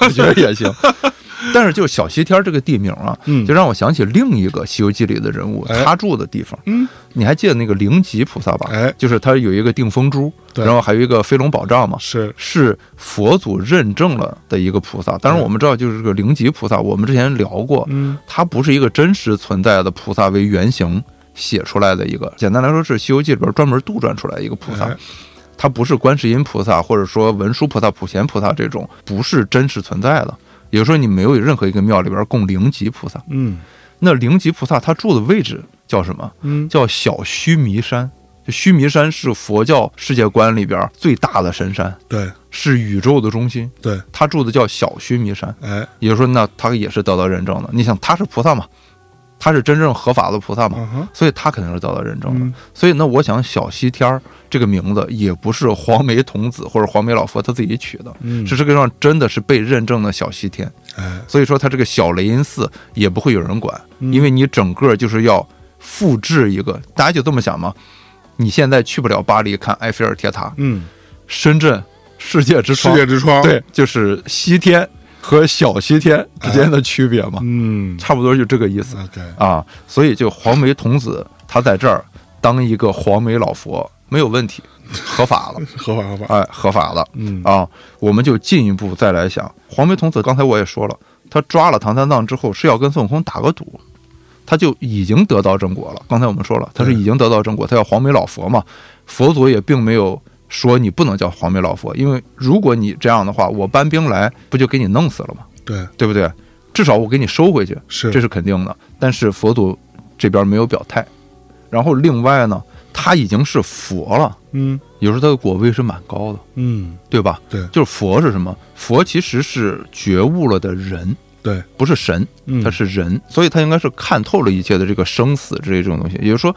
我觉得也行。但是就小西天这个地名啊，就让我想起另一个《西游记》里的人物，他住的地方。嗯，你还记得那个灵吉菩萨吧？哎，就是他有一个定风珠，然后还有一个飞龙宝杖嘛。是是佛祖认证了的一个菩萨。当然我们知道，就是这个灵吉菩萨，我们之前聊过，嗯，他不是一个真实存在的菩萨为原型写出来的一个。简单来说，是《西游记》里边专门杜撰出来一个菩萨，它不是观世音菩萨或者说文殊菩萨、普贤菩萨这种，不是真实存在的。也就是说，你没有任何一个庙里边供灵吉菩萨。嗯，那灵吉菩萨他住的位置叫什么？嗯，叫小须弥山。就须弥山是佛教世界观里边最大的神山，对，是宇宙的中心。对，他住的叫小须弥山。哎，也就是说，那他也是得到认证的。你想，他是菩萨嘛？他是真正合法的菩萨嘛？所以他肯定是得到认证的。所以，那我想小西天儿这个名字也不是黄眉童子或者黄眉老佛他自己取的，是这个上真的是被认证的小西天。哎，所以说他这个小雷音寺也不会有人管，因为你整个就是要复制一个，大家就这么想嘛。你现在去不了巴黎看埃菲尔铁塔，嗯，深圳世界之窗，世界之窗，对，就是西天。和小西天之间的区别嘛，嗯，差不多就这个意思啊。所以就黄眉童子他在这儿当一个黄眉老佛没有问题，合法了，合法合法，哎，合法了，嗯啊，我们就进一步再来想，黄眉童子刚才我也说了，他抓了唐三藏之后是要跟孙悟空打个赌，他就已经得到正果了。刚才我们说了，他是已经得到正果，他叫黄眉老佛嘛，佛祖也并没有。说你不能叫黄眉老佛，因为如果你这样的话，我搬兵来不就给你弄死了吗？对，对不对？至少我给你收回去，是这是肯定的。但是佛祖这边没有表态。然后另外呢，他已经是佛了，嗯，有时候他的果位是蛮高的，嗯，对吧？对，就是佛是什么？佛其实是觉悟了的人，对，不是神，他是人，所以他应该是看透了一切的这个生死之类这种东西，也就是说。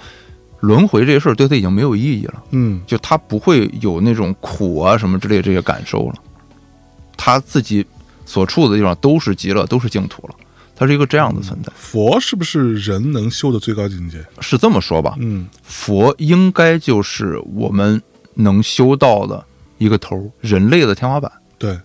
轮回这些事儿对他已经没有意义了，嗯，就他不会有那种苦啊什么之类这些感受了，他自己所处的地方都是极乐，都是净土了，他是一个这样的存在。佛是不是人能修的最高境界？是这么说吧，嗯，佛应该就是我们能修到的一个头，人类的天花板。对。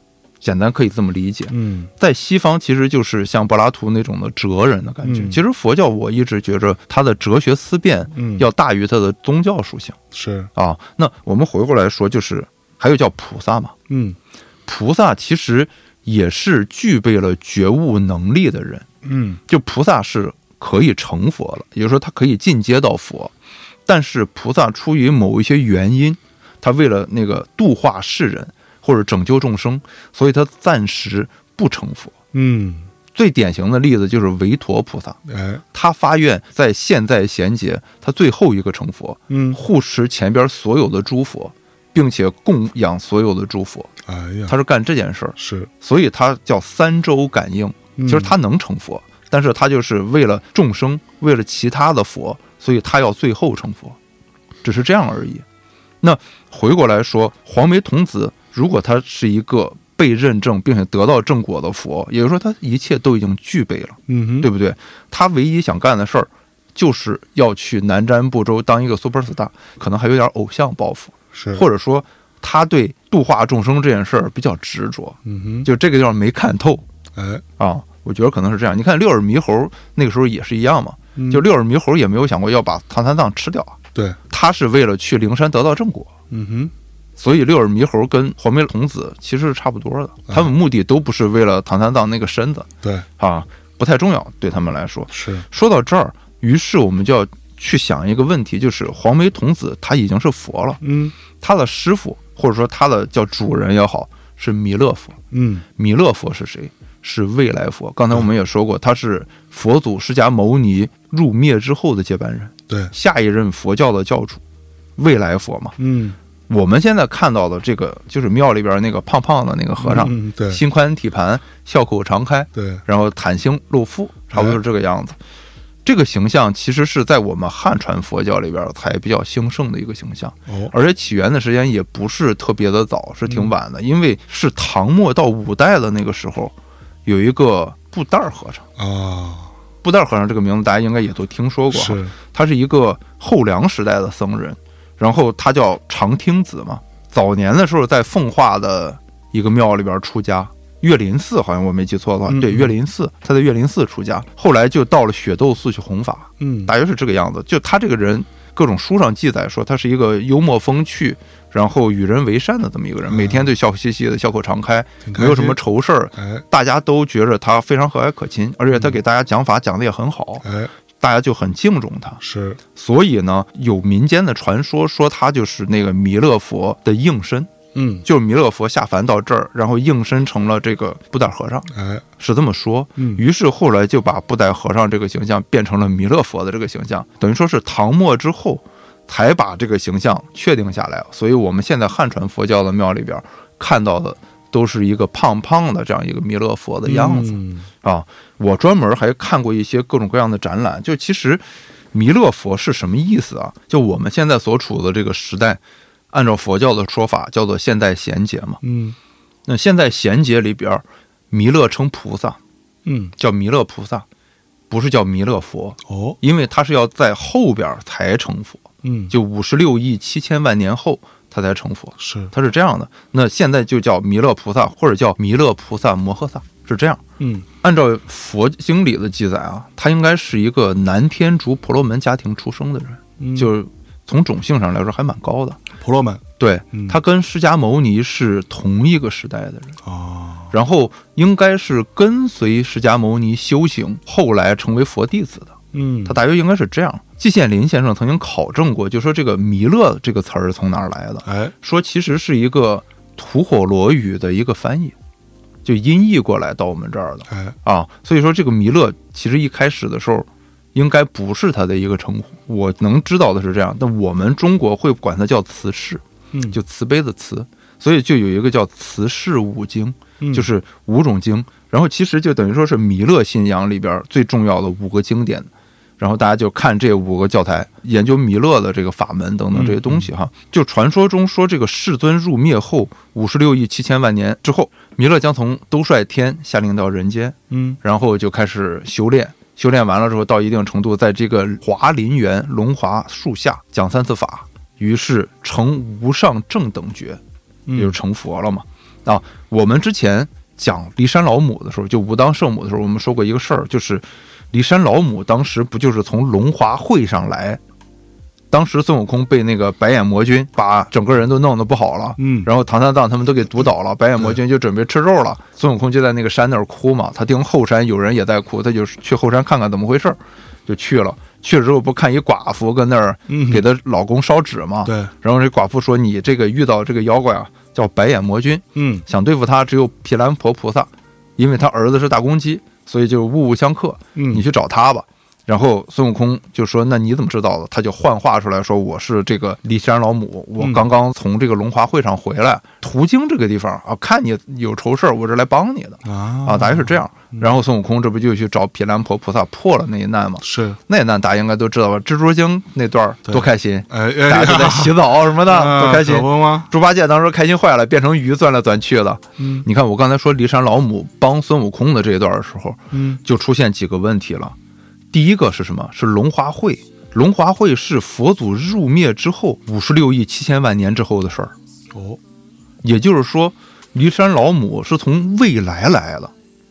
简单可以这么理解，嗯，在西方其实就是像柏拉图那种的哲人的感觉。其实佛教我一直觉着它的哲学思辨要大于它的宗教属性。是。啊，那我们回过来说，就是还有叫菩萨嘛，嗯，菩萨其实也是具备了觉悟能力的人，嗯，就菩萨是可以成佛了，也就是说他可以进阶到佛，但是菩萨出于某一些原因，他为了那个度化世人。或者拯救众生，所以他暂时不成佛。嗯，最典型的例子就是韦陀菩萨。哎，他发愿在现在贤劫，他最后一个成佛。嗯，护持前边所有的诸佛，并且供养所有的诸佛。哎呀，他是干这件事儿。是，所以他叫三周感应。其实他能成佛，但是他就是为了众生，为了其他的佛，所以他要最后成佛，只是这样而已。那回过来说，黄眉童子。如果他是一个被认证并且得到正果的佛，也就是说他一切都已经具备了，嗯哼，对不对？他唯一想干的事儿就是要去南瞻部洲当一个 super star，可能还有点偶像包袱，是。或者说他对度化众生这件事儿比较执着，嗯哼，就这个地方没看透，哎。啊，我觉得可能是这样。你看六耳猕猴那个时候也是一样嘛，就六耳猕猴也没有想过要把唐三藏吃掉啊，对，他是为了去灵山得到正果，嗯哼。所以六耳猕猴跟黄眉童子其实是差不多的，他们目的都不是为了唐三藏那个身子，对啊，不太重要对他们来说。是说到这儿，于是我们就要去想一个问题，就是黄眉童子他已经是佛了，嗯，他的师傅或者说他的叫主人也好，是弥勒佛。嗯弥勒佛是谁？是未来佛。刚才我们也说过，他是佛祖释迦牟尼入灭之后的接班人，对，下一任佛教的教主，未来佛嘛。嗯我们现在看到的这个，就是庙里边那个胖胖的那个和尚，嗯对。心宽体盘，笑口常开，对，然后袒胸露腹，差不多是这个样子。这个形象其实是在我们汉传佛教里边才比较兴盛的一个形象，哦。而且起源的时间也不是特别的早，是挺晚的，因为是唐末到五代的那个时候，有一个布袋和尚。啊，布袋和尚这个名字大家应该也都听说过，是，他是一个后梁时代的僧人，然后他叫常听子嘛。早年的时候在奉化的一个庙里边出家，岳林寺好像我没记错的话，对，岳林寺，他在岳林寺出家，后来就到了雪窦寺去弘法，嗯大约是这个样子。就他这个人，各种书上记载说他是一个幽默风趣，然后与人为善的这么一个人，每天都笑嘻嘻的，笑口常开没有什么愁事儿。哎大家都觉着他非常和蔼可亲，而且他给大家讲法讲的也很好，哎大家就很敬重他。是，所以呢，有民间的传说说他就是那个弥勒佛的应身，嗯就是弥勒佛下凡到这儿，然后应身成了这个布袋和尚，哎是这么说。嗯于是后来就把布袋和尚这个形象变成了弥勒佛的这个形象，等于说是唐末之后才把这个形象确定下来。所以我们现在汉传佛教的庙里边看到的都是一个胖胖的这样一个弥勒佛的样子。嗯啊，我专门还看过一些各种各样的展览。就其实弥勒佛是什么意思啊？就我们现在所处的这个时代，按照佛教的说法叫做现代贤劫嘛。嗯那现在贤劫里边，弥勒称菩萨，嗯叫弥勒菩萨，不是叫弥勒佛，哦因为他是要在后边才成佛，嗯就五十六亿七千万年后他才成佛。是他是这样的，那现在就叫弥勒菩萨，或者叫弥勒菩萨摩诃萨，是这样。嗯按照佛经里的记载啊，他应该是一个南天竺婆罗门家庭出生的人，嗯就是从种姓上来说还蛮高的。婆罗门对嗯他跟释迦牟尼是同一个时代的人，啊然后应该是跟随释迦牟尼修行，后来成为佛弟子的。嗯他大约应该是这样。季羡林先生曾经考证过，就说这个弥勒这个词儿从哪儿来的，哎说其实是一个吐火罗语的一个翻译，就音译过来到我们这儿的。哎啊，所以说这个弥勒其实一开始的时候，应该不是他的一个称呼。我能知道的是这样，但我们中国会管它叫慈氏，嗯就慈悲的慈，所以就有一个叫慈氏五经，嗯就是五种经。然后其实就等于说是弥勒信仰里边最重要的五个经典。然后大家就看这五个教材，研究弥勒的这个法门等等这些东西哈。就传说中说，这个世尊入灭后五十六亿七千万年之后，弥勒将从兜率天下令到人间，嗯然后就开始修炼。修炼完了之后，到一定程度，在这个华林园龙华树下讲三次法，于是成无上正等觉，也就是成佛了嘛。啊，我们之前讲骊山老母的时候，就武当圣母的时候，我们说过一个事儿，就是骊山老母当时不就是从龙华会上来？当时孙悟空被那个白眼魔君把整个人都弄得不好了，嗯然后唐三藏他们都给毒倒了，白眼魔君就准备吃肉了。孙悟空就在那个山那儿哭嘛，他听后山有人也在哭，他就去后山看看怎么回事儿，就去了。去了之后不看一寡妇跟那儿嗯给她老公烧纸嘛，对然后这寡妇说：“你这个遇到这个妖怪啊，叫白眼魔君，嗯想对付他只有毗蓝婆菩萨，因为他儿子是大公鸡，所以就物物相克。嗯你去找他吧。”然后孙悟空就说：“那你怎么知道的？”他就幻化出来说：“我是这个骊山老母，我嗯刚刚从这个龙华会上回来，途经这个地方啊，看你有愁事儿，我是来帮你的啊啊，大约是这样。”然后孙悟空这不就去找毗蓝婆菩萨破了那一难吗？是那一难大家应该都知道吧？蜘蛛精那段多开心，哎哎 大家就在洗澡什么的，啊多开心？猪八戒当时开心坏了，变成鱼钻来钻去的。嗯你看我刚才说骊山老母帮孙悟空的这一段的时候，嗯就出现几个问题了。第一个是什么？是龙华会。龙华会是佛祖入灭之后五十六亿七千万年之后的事儿，哦也就是说，骊山老母是从未来来了，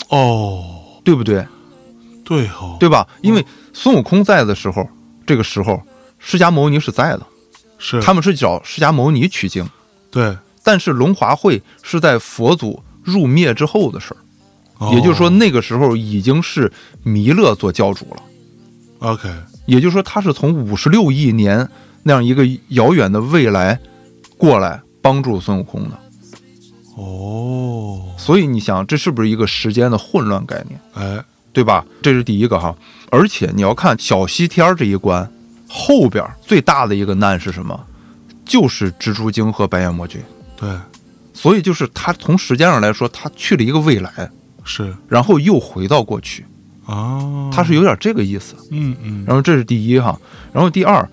哦对不对？对哦对吧？因为孙悟空在的时候，这个时候释迦牟尼是在的，是他们是找释迦牟尼取经，对，但是龙华会是在佛祖入灭之后的事儿。哦也就是说，那个时候已经是弥勒做教主了。OK 也就是说，他是从五十六亿年那样一个遥远的未来过来，帮助孙悟空的。哦，所以你想，这是不是一个时间的混乱概念，哎，对吧？这是第一个哈。而且你要看小西天这一关后边最大的一个难是什么？就是蜘蛛精和白眼魔君。对，所以就是他从时间上来说，他去了一个未来，是然后又回到过去，啊，他是有点这个意思。嗯嗯，然后这是第一哈，然后第二，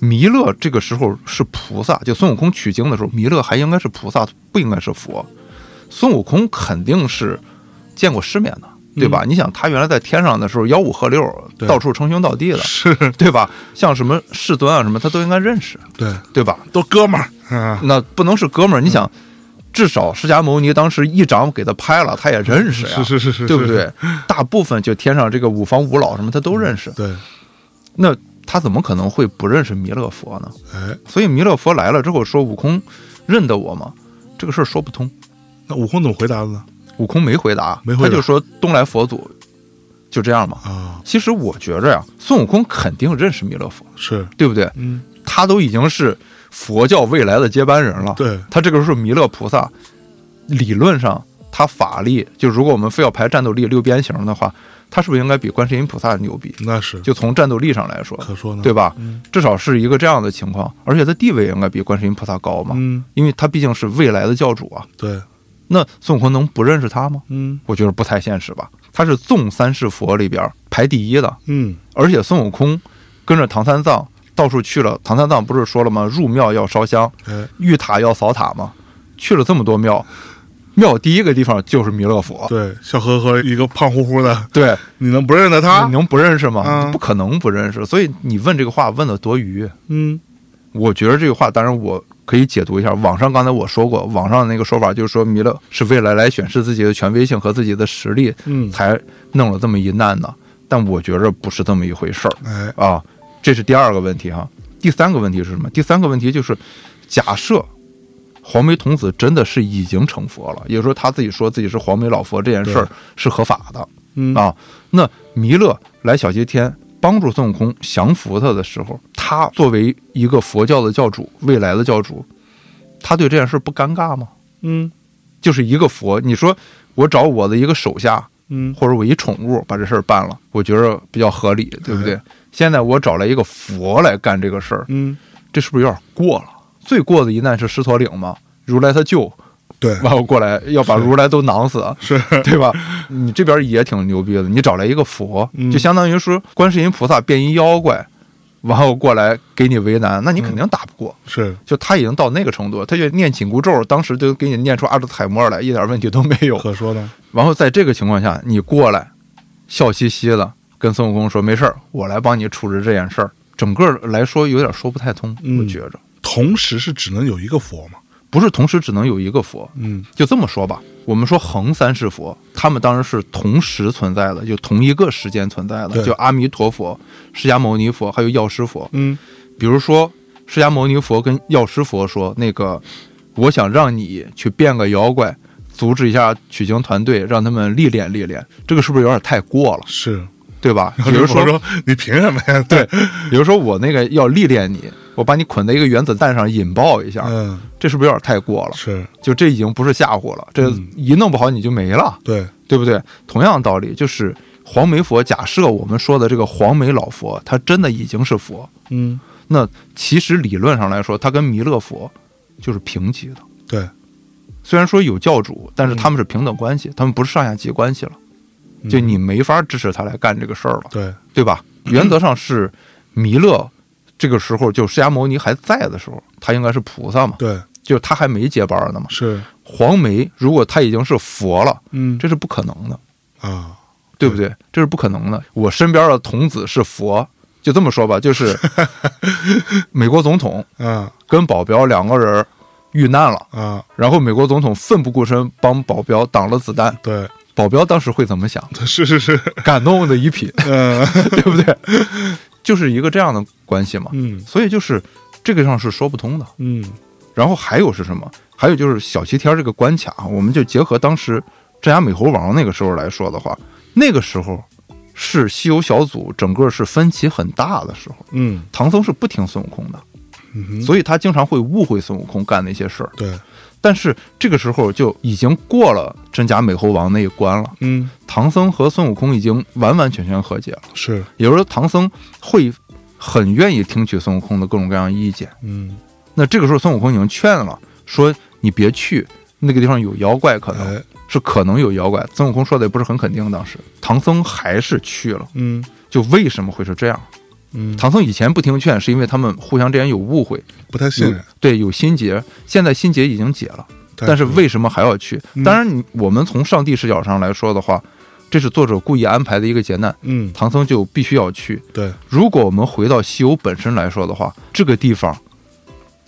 弥勒这个时候是菩萨，就孙悟空取经的时候，弥勒还应该是菩萨，不应该是佛。孙悟空肯定是见过世面的，对吧？你想他原来在天上的时候，吆五喝六，到处称兄道弟的，是，对吧？像什么世尊啊什么，他都应该认识，对，对吧？都哥们儿啊，那不能是哥们儿，你想，至少释迦牟尼当时一掌给他拍了，他也认识呀，是是是是，对不对？大部分就天上这个五方五老什么，他都认识。对，那他怎么可能会不认识弥勒佛呢？哎，所以弥勒佛来了之后说：“悟空认得我吗？”这个事儿说不通。那悟空怎么回答的呢？悟空没回答，没回答他就说：“东来佛祖，就这样嘛。啊，”其实我觉着呀，孙悟空肯定认识弥勒佛，是，对不对？嗯，他都已经是佛教未来的接班人了。对，他这个时候弥勒菩萨，理论上他法力，就如果我们非要排战斗力六边形的话，他是不是应该比观世音菩萨牛逼？那是，就从战斗力上来说，可说呢，对吧？嗯至少是一个这样的情况，而且他地位应该比观世音菩萨高嘛，嗯，因为他毕竟是未来的教主啊。对，那孙悟空能不认识他吗？嗯我觉得不太现实吧。他是纵三世佛里边排第一的，嗯，而且孙悟空跟着唐三藏到处去了。唐三藏不是说了吗？入庙要烧香，哎，遇塔要扫塔嘛。去了这么多庙，庙第一个地方就是弥勒佛。对，笑呵呵一个胖乎乎的，对，你能不认得他你？能不认识吗？嗯不可能不认识。所以你问这个话问的多余。嗯，我觉得这个话，当然我可以解读一下。网上刚才我说过，网上那个说法就是说，弥勒是为了来显示自己的权威性和自己的实力，嗯才弄了这么一难的。但我觉着不是这么一回事儿哎，啊。这是第二个问题哈。第三个问题是什么？第三个问题就是，假设黄眉童子真的是已经成佛了，也就是说他自己说自己是黄眉老佛这件事儿是合法的嗯啊。那弥勒来小西天帮助孙悟空降服他的时候，他作为一个佛教的教主，未来的教主，他对这件事不尴尬吗？嗯就是一个佛，你说我找我的一个手下，嗯，或者我一宠物把这事儿办了，我觉着比较合理，对不对？现在我找来一个佛来干这个事儿，嗯，这是不是有点过了？最过的一难是狮驼岭嘛，如来他舅，对，完后过来要把如来都囊死，是，对吧？你这边也挺牛逼的，你找来一个佛，嗯。就相当于说观世音菩萨变一妖怪，然后过来给你为难，那你肯定打不过。是，就他已经到那个程度，他就念紧箍咒，当时就给你念出阿兹海默来，一点问题都没有。可说呢，然后在这个情况下，你过来，笑嘻嘻的跟孙悟空说：“没事儿，我来帮你处置这件事儿。”整个来说有点说不太通，嗯我觉着同时是只能有一个佛吗，不是同时只能有一个佛。嗯就这么说吧，我们说横三世佛，他们当然是同时存在的，就同一个时间存在的，对就阿弥陀佛、释迦牟尼佛还有药师佛。嗯比如说，释迦牟尼佛跟药师佛说：“那个，我想让你去变个妖怪，阻止一下取经团队，让他们历练历练。”这个是不是有点太过了，是，对吧？比如说，说你凭什么呀？对，比如说我那个要历练你，我把你捆在一个原子弹上引爆一下，嗯，这是不是有点太过了？是就这已经不是吓唬了，这嗯一弄不好你就没了，对，对不对？同样道理，就是黄眉佛，假设我们说的这个黄眉老佛，他真的已经是佛，嗯那其实理论上来说，他跟弥勒佛就是平级的。对，虽然说有教主，但是嗯他们是平等关系，他们不是上下级关系了。就你没法支持他来干这个事儿了，对，对吧？原则上是弥勒这个时候，就释迦牟尼还在的时候，他应该是菩萨嘛，对，就他还没接班呢嘛。是，黄梅如果他已经是佛了，嗯。这是不可能的，啊，对不对？这是不可能的。我身边的童子是佛，就这么说吧，就是 美国总统啊。跟保镖两个人遇难了，啊，然后美国总统奋不顾身帮保镖挡了子弹，对，保镖当时会怎么想？是是是，感动的一品，嗯 对不对？就是一个这样的关系嘛。嗯所以就是这个上是说不通的。嗯然后还有是什么？还有就是小齐天这个关卡，我们就结合当时镇压美猴王那个时候来说的话，那个时候是西游小组整个是分歧很大的时候，嗯，唐僧是不听孙悟空的，嗯，所以他经常会误会孙悟空干那些事儿。对，但是这个时候就已经过了真假美猴王那一关了，嗯，唐僧和孙悟空已经完完全全和解了。是，也就是说，唐僧会很愿意听取孙悟空的各种各样意见。嗯，那这个时候，孙悟空已经劝了，说你别去那个地方有妖怪，可能哎，是可能有妖怪。孙悟空说的也不是很肯定，当时唐僧还是去了。嗯就为什么会是这样？嗯，唐僧以前不听劝，是因为他们互相之间有误会，不太信任，对有心结。现在心结已经解了，但是为什么还要去？嗯当然，你我们从上帝视角上来说的话，这是作者故意安排的一个劫难，嗯，唐僧就必须要去。对，如果我们回到西游本身来说的话，这个地方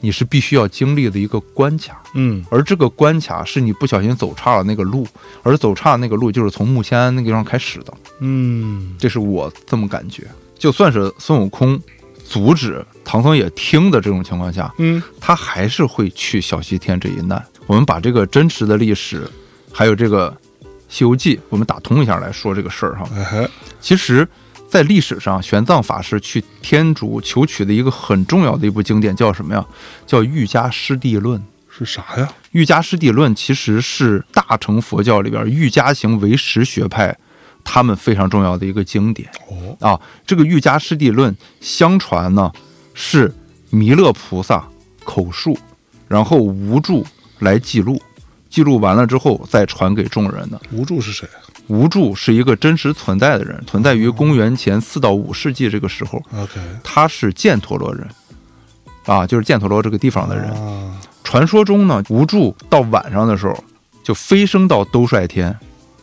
你是必须要经历的一个关卡，嗯而这个关卡是你不小心走岔了那个路，而走岔那个路就是从木仙庵那个地方开始的，嗯，这是我这么感觉。就算是孙悟空阻止唐僧也听的这种情况下，嗯他还是会去小西天这一难。我们把这个真实的历史，还有这个《西游记》，我们打通一下来说这个事儿哈。其实，在历史上，玄奘法师去天竺求取的一个很重要的一部经典叫什么呀？叫《瑜伽师地论》。是啥呀？《瑜伽师地论》其实是大乘佛教里边瑜伽行唯识学派他们非常重要的一个经典哦，啊。这个《瑜伽师地论》相传呢是弥勒菩萨口述，然后无著来记录，记录完了之后再传给众人的。无著是谁？无著是一个真实存在的人，存在于公元前四到五世纪这个时候，OK，他是犍陀罗人，啊，就是犍陀罗这个地方的人。啊，传说中呢，无著到晚上的时候就飞升到兜率天，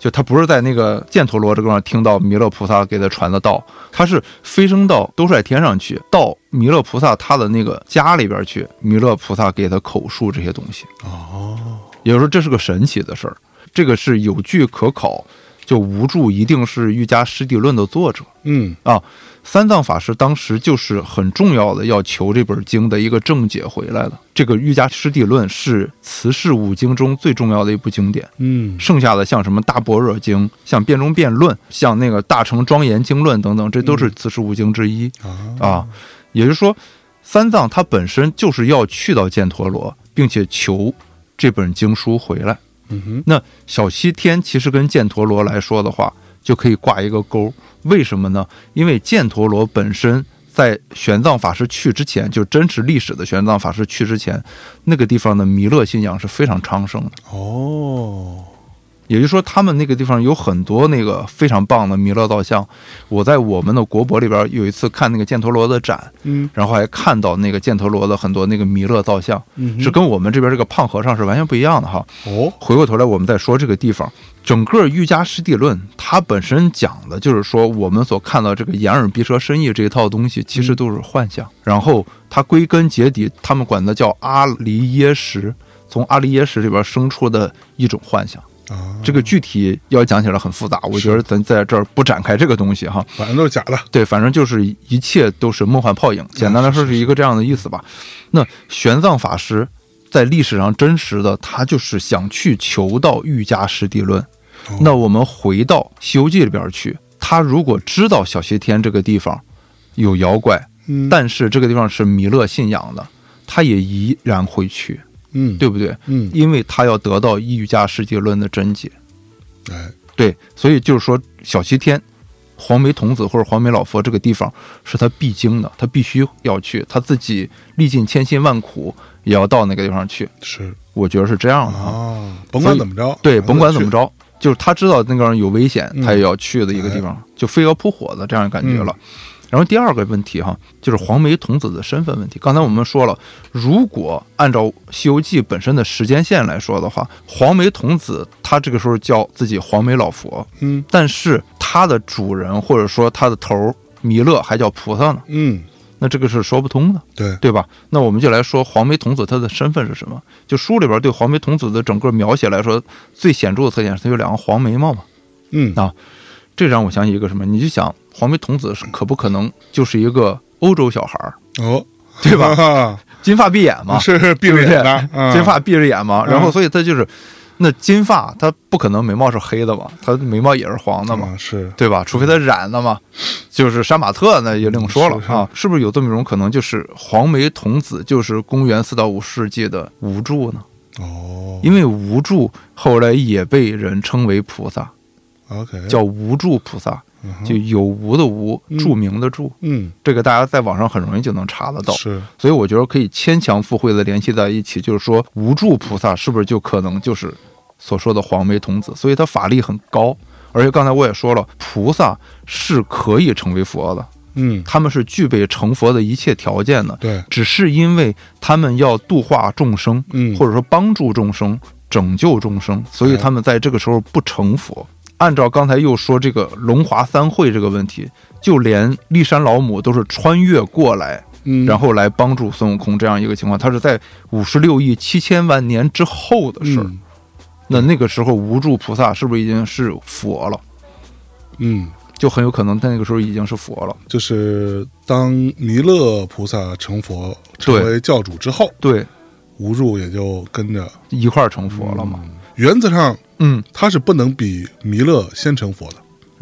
就他不是在那个犍陀罗这个地方听到弥勒菩萨给他传的道，他是飞升到兜率天上去，到弥勒菩萨他的那个家里边去，弥勒菩萨给他口述这些东西。哦，也就是说，这是个神奇的事儿，这个是有据可考。就无著一定是《瑜伽师地论》的作者嗯啊，三藏法师当时就是很重要的要求这本经的一个正解回来了。这个《瑜伽师地论》是慈氏五经中最重要的一部经典，嗯剩下的像什么《大般若经》、像《辩中辩论》、像那个《大乘庄严经论》等等，这都是慈氏五经之一。啊啊，也就是说，三藏他本身就是要去到犍陀罗，并且求这本经书回来。嗯哼，那小西天其实跟犍陀罗来说的话，就可以挂一个钩。为什么呢？因为犍陀罗本身在玄奘法师去之前，就真实历史的玄奘法师去之前，那个地方的弥勒信仰是非常昌盛的。哦，也就是说，他们那个地方有很多那个非常棒的弥勒造像。我在我们的国博里边有一次看那个犍陀罗的展，嗯然后还看到那个犍陀罗的很多那个弥勒造像，嗯，是跟我们这边这个胖和尚是完全不一样的哈。哦，回过头来，我们再说这个地方，整个《瑜伽师地论》它本身讲的就是说，我们所看到这个眼耳鼻舌身意这一套东西，其实都是幻象。然后它归根结底，他们管它叫阿离耶识，从阿离耶识里边生出的一种幻想。啊，这个具体要讲起来很复杂，我觉得咱在这儿不展开这个东西哈。反正都是假的，对，反正就是一切都是梦幻泡影。简单来说是一个这样的意思吧。那玄奘法师在历史上真实的，他就是想去求到瑜伽师地论。哦那我们回到《西游记》里边去，他如果知道小西天这个地方有妖怪，嗯，但是这个地方是弥勒信仰的，他也依然会去，嗯，对不对？嗯，因为他要得到瑜伽师地论的真解。哎，对，所以就是说，小西天、黄眉童子或者黄眉老佛这个地方是他必经的，他必须要去，他自己历尽千辛万苦也要到那个地方去。是我觉得是这样的啊。啊，甭管怎么着，对，甭管怎么，着，就是他知道那个地方有危险，嗯他也要去的一个地方，就飞蛾扑火的这样感觉了。然后第二个问题哈，就是黄眉童子的身份问题。刚才我们说了，如果按照《西游记》本身的时间线来说的话，黄眉童子他这个时候叫自己黄眉老佛，嗯但是他的主人或者说他的头儿弥勒还叫菩萨呢，嗯，那这个是说不通的，对，对吧？那我们就来说黄眉童子他的身份是什么？就书里边对黄眉童子的整个描写来说，最显著的特点是他有两个黄眉毛嘛。嗯啊这让我想起一个什么？你就想黄眉童子是可不可能就是一个欧洲小孩儿，哦，对吧？金发碧眼嘛，是闭着对不对眼的，嗯金发闭着眼嘛，然后嗯所以他就是。那金发他不可能眉毛是黑的吧？他眉毛也是黄的嘛，啊是对吧？除非他染的嘛，就是杀马特那也另说了是是啊，是不是有这么一种可能，就是黄眉童子就是公元四到五世纪的无助呢？哦因为无助后来也被人称为菩萨，，OK，叫无助菩萨，就有无的无，嗯著名的著。嗯这个大家在网上很容易就能查得到，是所以我觉得可以牵强附会的联系在一起，就是说无著菩萨是不是就可能就是所说的黄眉童子？所以他法力很高，而且刚才我也说了，菩萨是可以成为佛的，嗯他们是具备成佛的一切条件的，对只是因为他们要度化众生，嗯或者说帮助众生、拯救众生，所以他们在这个时候不成佛。按照刚才又说这个龙华三会这个问题，就连骊山老母都是穿越过来，嗯然后来帮助孙悟空这样一个情况，他是在五十六亿七千万年之后的事儿。嗯那那个时候无助菩萨是不是已经是佛了？嗯，就很有可能在那个时候已经是佛了。就是当弥勒菩萨成佛成为教主之后，对，无助也就跟着一块儿成佛了嘛。原则上嗯，他是不能比弥勒先成佛的。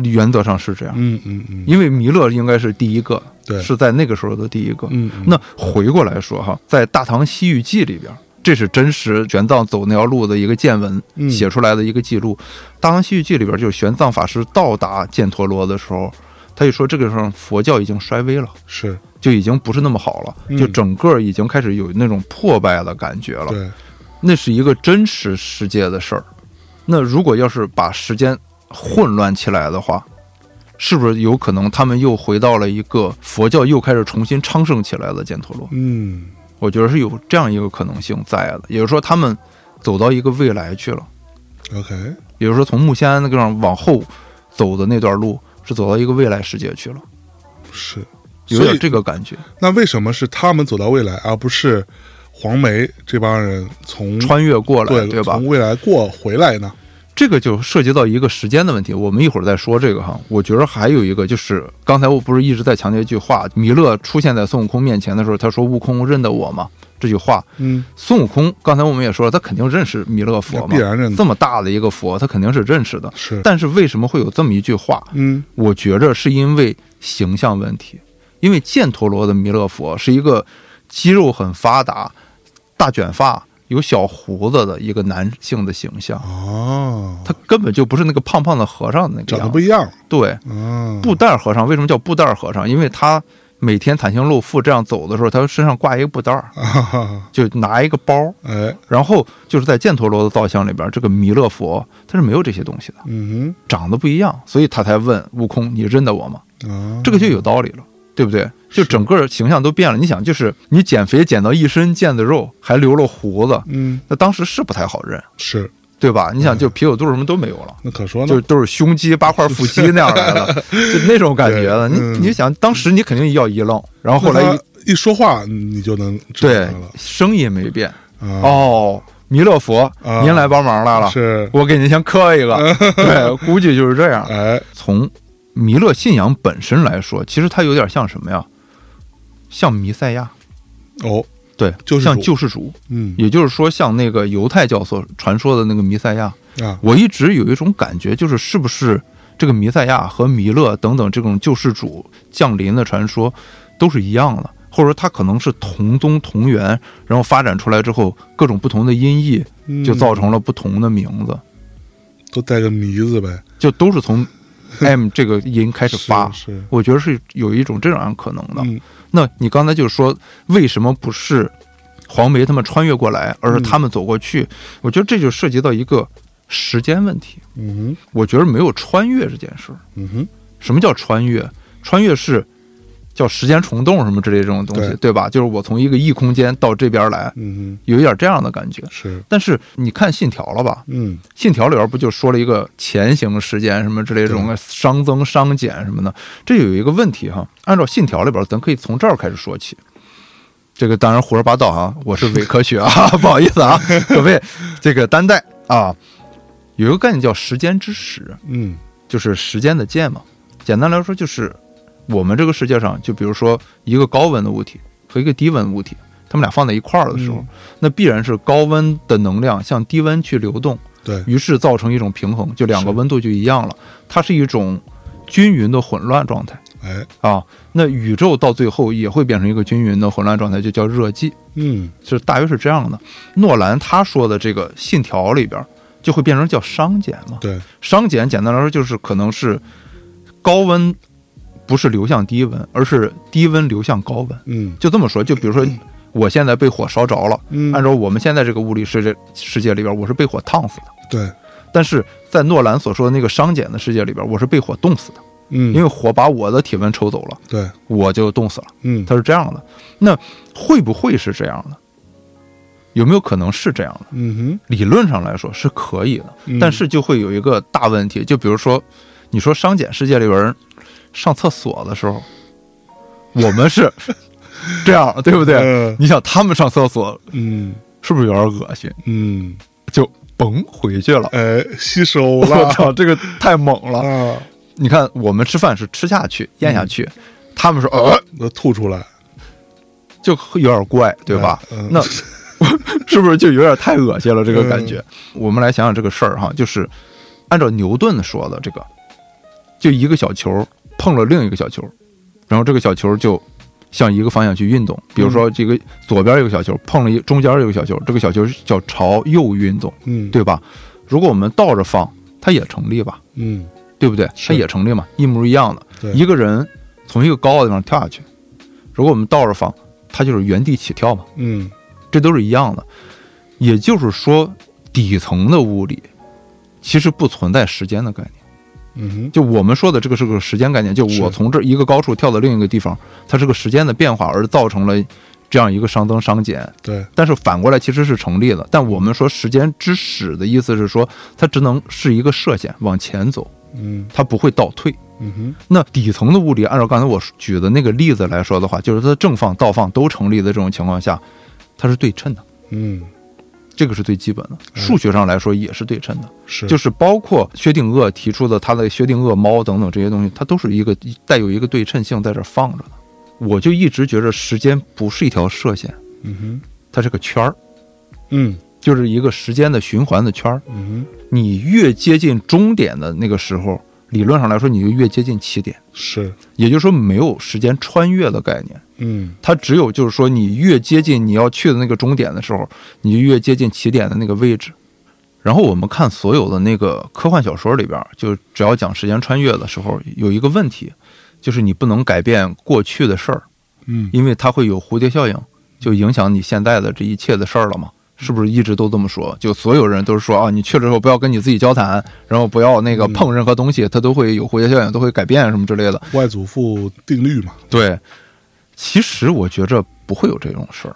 原则上是这样，嗯嗯嗯，因为弥勒应该是第一个，对，是在那个时候的第一个。嗯嗯那回过来说哈，在《大唐西域记》里边，这是真实玄奘走那条路的一个见闻嗯写出来的一个记录。大唐西域记》里边，就是玄奘法师到达犍陀罗的时候，他就说这个时候佛教已经衰微了。是就已经不是那么好了，嗯就整个已经开始有那种破败的感觉了。对，那是一个真实世界的事儿。那如果要是把时间混乱起来的话，是不是有可能他们又回到了一个佛教又开始重新昌盛起来的犍陀罗？嗯我觉得是有这样一个可能性在的，也就是说他们走到一个未来去了，，OK，也就是说从木仙安那个地方往后走的那段路是走到一个未来世界去了，是。有点这个感觉。那为什么是他们走到未来，而不是黄梅这帮人从穿越过来，对对吧从？未来过回来呢？这个就涉及到一个时间的问题，我们一会儿再说这个哈。我觉得还有一个就是，刚才我不是一直在强调一句话，弥勒出现在孙悟空面前的时候，他说：“悟空认得我吗？”这句话，嗯，孙悟空刚才我们也说了，他肯定认识弥勒佛嘛，必然认得这么大的一个佛，他肯定是认识的。是，但是为什么会有这么一句话？嗯我觉着是因为形象问题，因为犍陀罗的弥勒佛是一个肌肉很发达、大卷发、有小胡子的一个男性的形象。哦，他根本就不是那个胖胖的和尚的那个长得。不一样，对，嗯，布袋和尚为什么叫布袋和尚？因为他每天袒胸露腹这样走的时候，他身上挂一个布袋，就拿一个包。哎，然后就是在犍陀罗的造像里边，这个弥勒佛他是没有这些东西的，嗯长得不一样，所以他才问悟空：“你认得我吗哼，啊，？”这个就有道理了。对不对？就整个形象都变了。你想，就是你减肥减到一身腱子肉，还留了胡子，嗯那当时是不太好认，是，对吧？你想，就啤酒肚什么都没有了。那可说呢，就都是胸肌八块腹肌那样来了，就那种感觉的。你你想，当时你肯定要一愣，然后后来一说话你就能知道声音没变。啊，哦，弥勒佛，啊您来帮忙来了，是，我给您先磕一个。对，估计就是这样。哎，从弥勒信仰本身来说，其实它有点像什么呀？像弥赛亚，哦，对，像救世主救世主，嗯。也就是说，像那个犹太教所传说的那个弥赛亚。啊，我一直有一种感觉，就是是不是这个弥赛亚和弥勒等等这种救世主降临的传说都是一样的，或者说它可能是同宗同源，然后发展出来之后各种不同的音译，嗯就造成了不同的名字，都带个弥字呗，就都是从 M 这个音开始发。我觉得是有一种这样可能的。嗯那你刚才就说，为什么不是黄梅他们穿越过来，而是他们走过去？我觉得这就涉及到一个时间问题。嗯哼我觉得没有穿越这件事儿。嗯哼，什么叫穿越？穿越是叫时间虫洞什么之类这种东西，对对吧？就是我从一个异空间到这边来，嗯有一点这样的感觉，。是，但是你看《信条》了吧？嗯《信条》里边不就说了一个前行时间什么之类这种熵增、熵减什么的？这有一个问题哈。按照《信条》里边，咱可以从这儿开始说起。这个当然胡说八道哈，我是伪科学啊，不好意思啊，各位，这个担待啊。有一个概念叫时间之始，嗯就是时间的剑嘛。简单来说，就是我们这个世界上，就比如说一个高温的物体和一个低温物体，它们俩放在一块儿的时候，嗯。那必然是高温的能量向低温去流动，对，于是造成一种平衡，就两个温度就一样了，它是一种均匀的混乱状态。哎，啊。那宇宙到最后也会变成一个均匀的混乱状态，就叫热寂，嗯。是大约是这样的。诺兰他说的这个信条里边就会变成叫熵减嘛，对，熵减简单来说就是可能是高温不是流向低温，而是低温流向高温。嗯。就这么说，就比如说我现在被火烧着了，嗯，按照我们现在这个物理世界世界里边，我是被火烫死的。对，但是在诺兰所说的那个熵减的世界里边，我是被火冻死的，嗯，因为火把我的体温抽走了，对，我就冻死了。嗯。它是这样的，那会不会是这样的？有没有可能是这样的？嗯哼。理论上来说是可以的，哼，但是就会有一个大问题，就比如说，你说熵减世界里边人上厕所的时候，我们是 这样，对不对？嗯你想他们上厕所嗯是不是有点恶心？嗯，就甭回去了。哎，吸收了 我操，这个太猛了！啊，你看，我们吃饭是吃下去、咽下去，他们说呃，都吐出来，就有点怪，对吧？嗯那 是不是就有点太恶心了？这个感觉。我们来想想这个事儿哈，就是按照牛顿说的这个，就一个小球碰了另一个小球，然后这个小球就向一个方向去运动。比如说，这个左边有个小球碰了一中间有个小球，这个小球叫朝右运动，嗯，对吧？如果我们倒着放，它也成立吧？嗯对不对？它也成立嘛，一模一样的。一个人从一个高的地方跳下去，如果我们倒着放，它就是原地起跳嘛，嗯这都是一样的。也就是说，底层的物理其实不存在时间的概念。嗯哼，就我们说的这个是个时间概念，就我从这一个高处跳到另一个地方，它是个时间的变化，而造成了这样一个熵增熵减。对，但是反过来其实是成立的。但我们说时间之始的意思是说，它只能是一个射线往前走，嗯。它不会倒退。嗯哼，那底层的物理，按照刚才我举的那个例子来说的话，就是它正放、倒放都成立的这种情况下，它是对称的，嗯这个是最基本的。数学上来说也是对称的，是，就是包括薛定谔提出的他的薛定谔猫等等这些东西，它都是一个带有一个对称性在这儿放着的。我就一直觉着时间不是一条射线，嗯哼，它是个圈儿，嗯就是一个时间的循环的圈儿。嗯哼，你越接近终点的那个时候，理论上来说你就越接近起点，是，也就是说没有时间穿越的概念。嗯它只有就是说，你越接近你要去的那个终点的时候，你就越接近起点的那个位置。然后我们看所有的那个科幻小说里边，就只要讲时间穿越的时候，有一个问题，就是你不能改变过去的事儿，嗯因为它会有蝴蝶效应，就影响你现在的这一切的事儿了嘛。是不是一直都这么说？就所有人都是说啊，你去了之后不要跟你自己交谈，然后不要那个碰任何东西，它都会有蝴蝶效应，都会改变什么之类的。外祖父定律嘛，对，其实我觉着不会有这种事儿。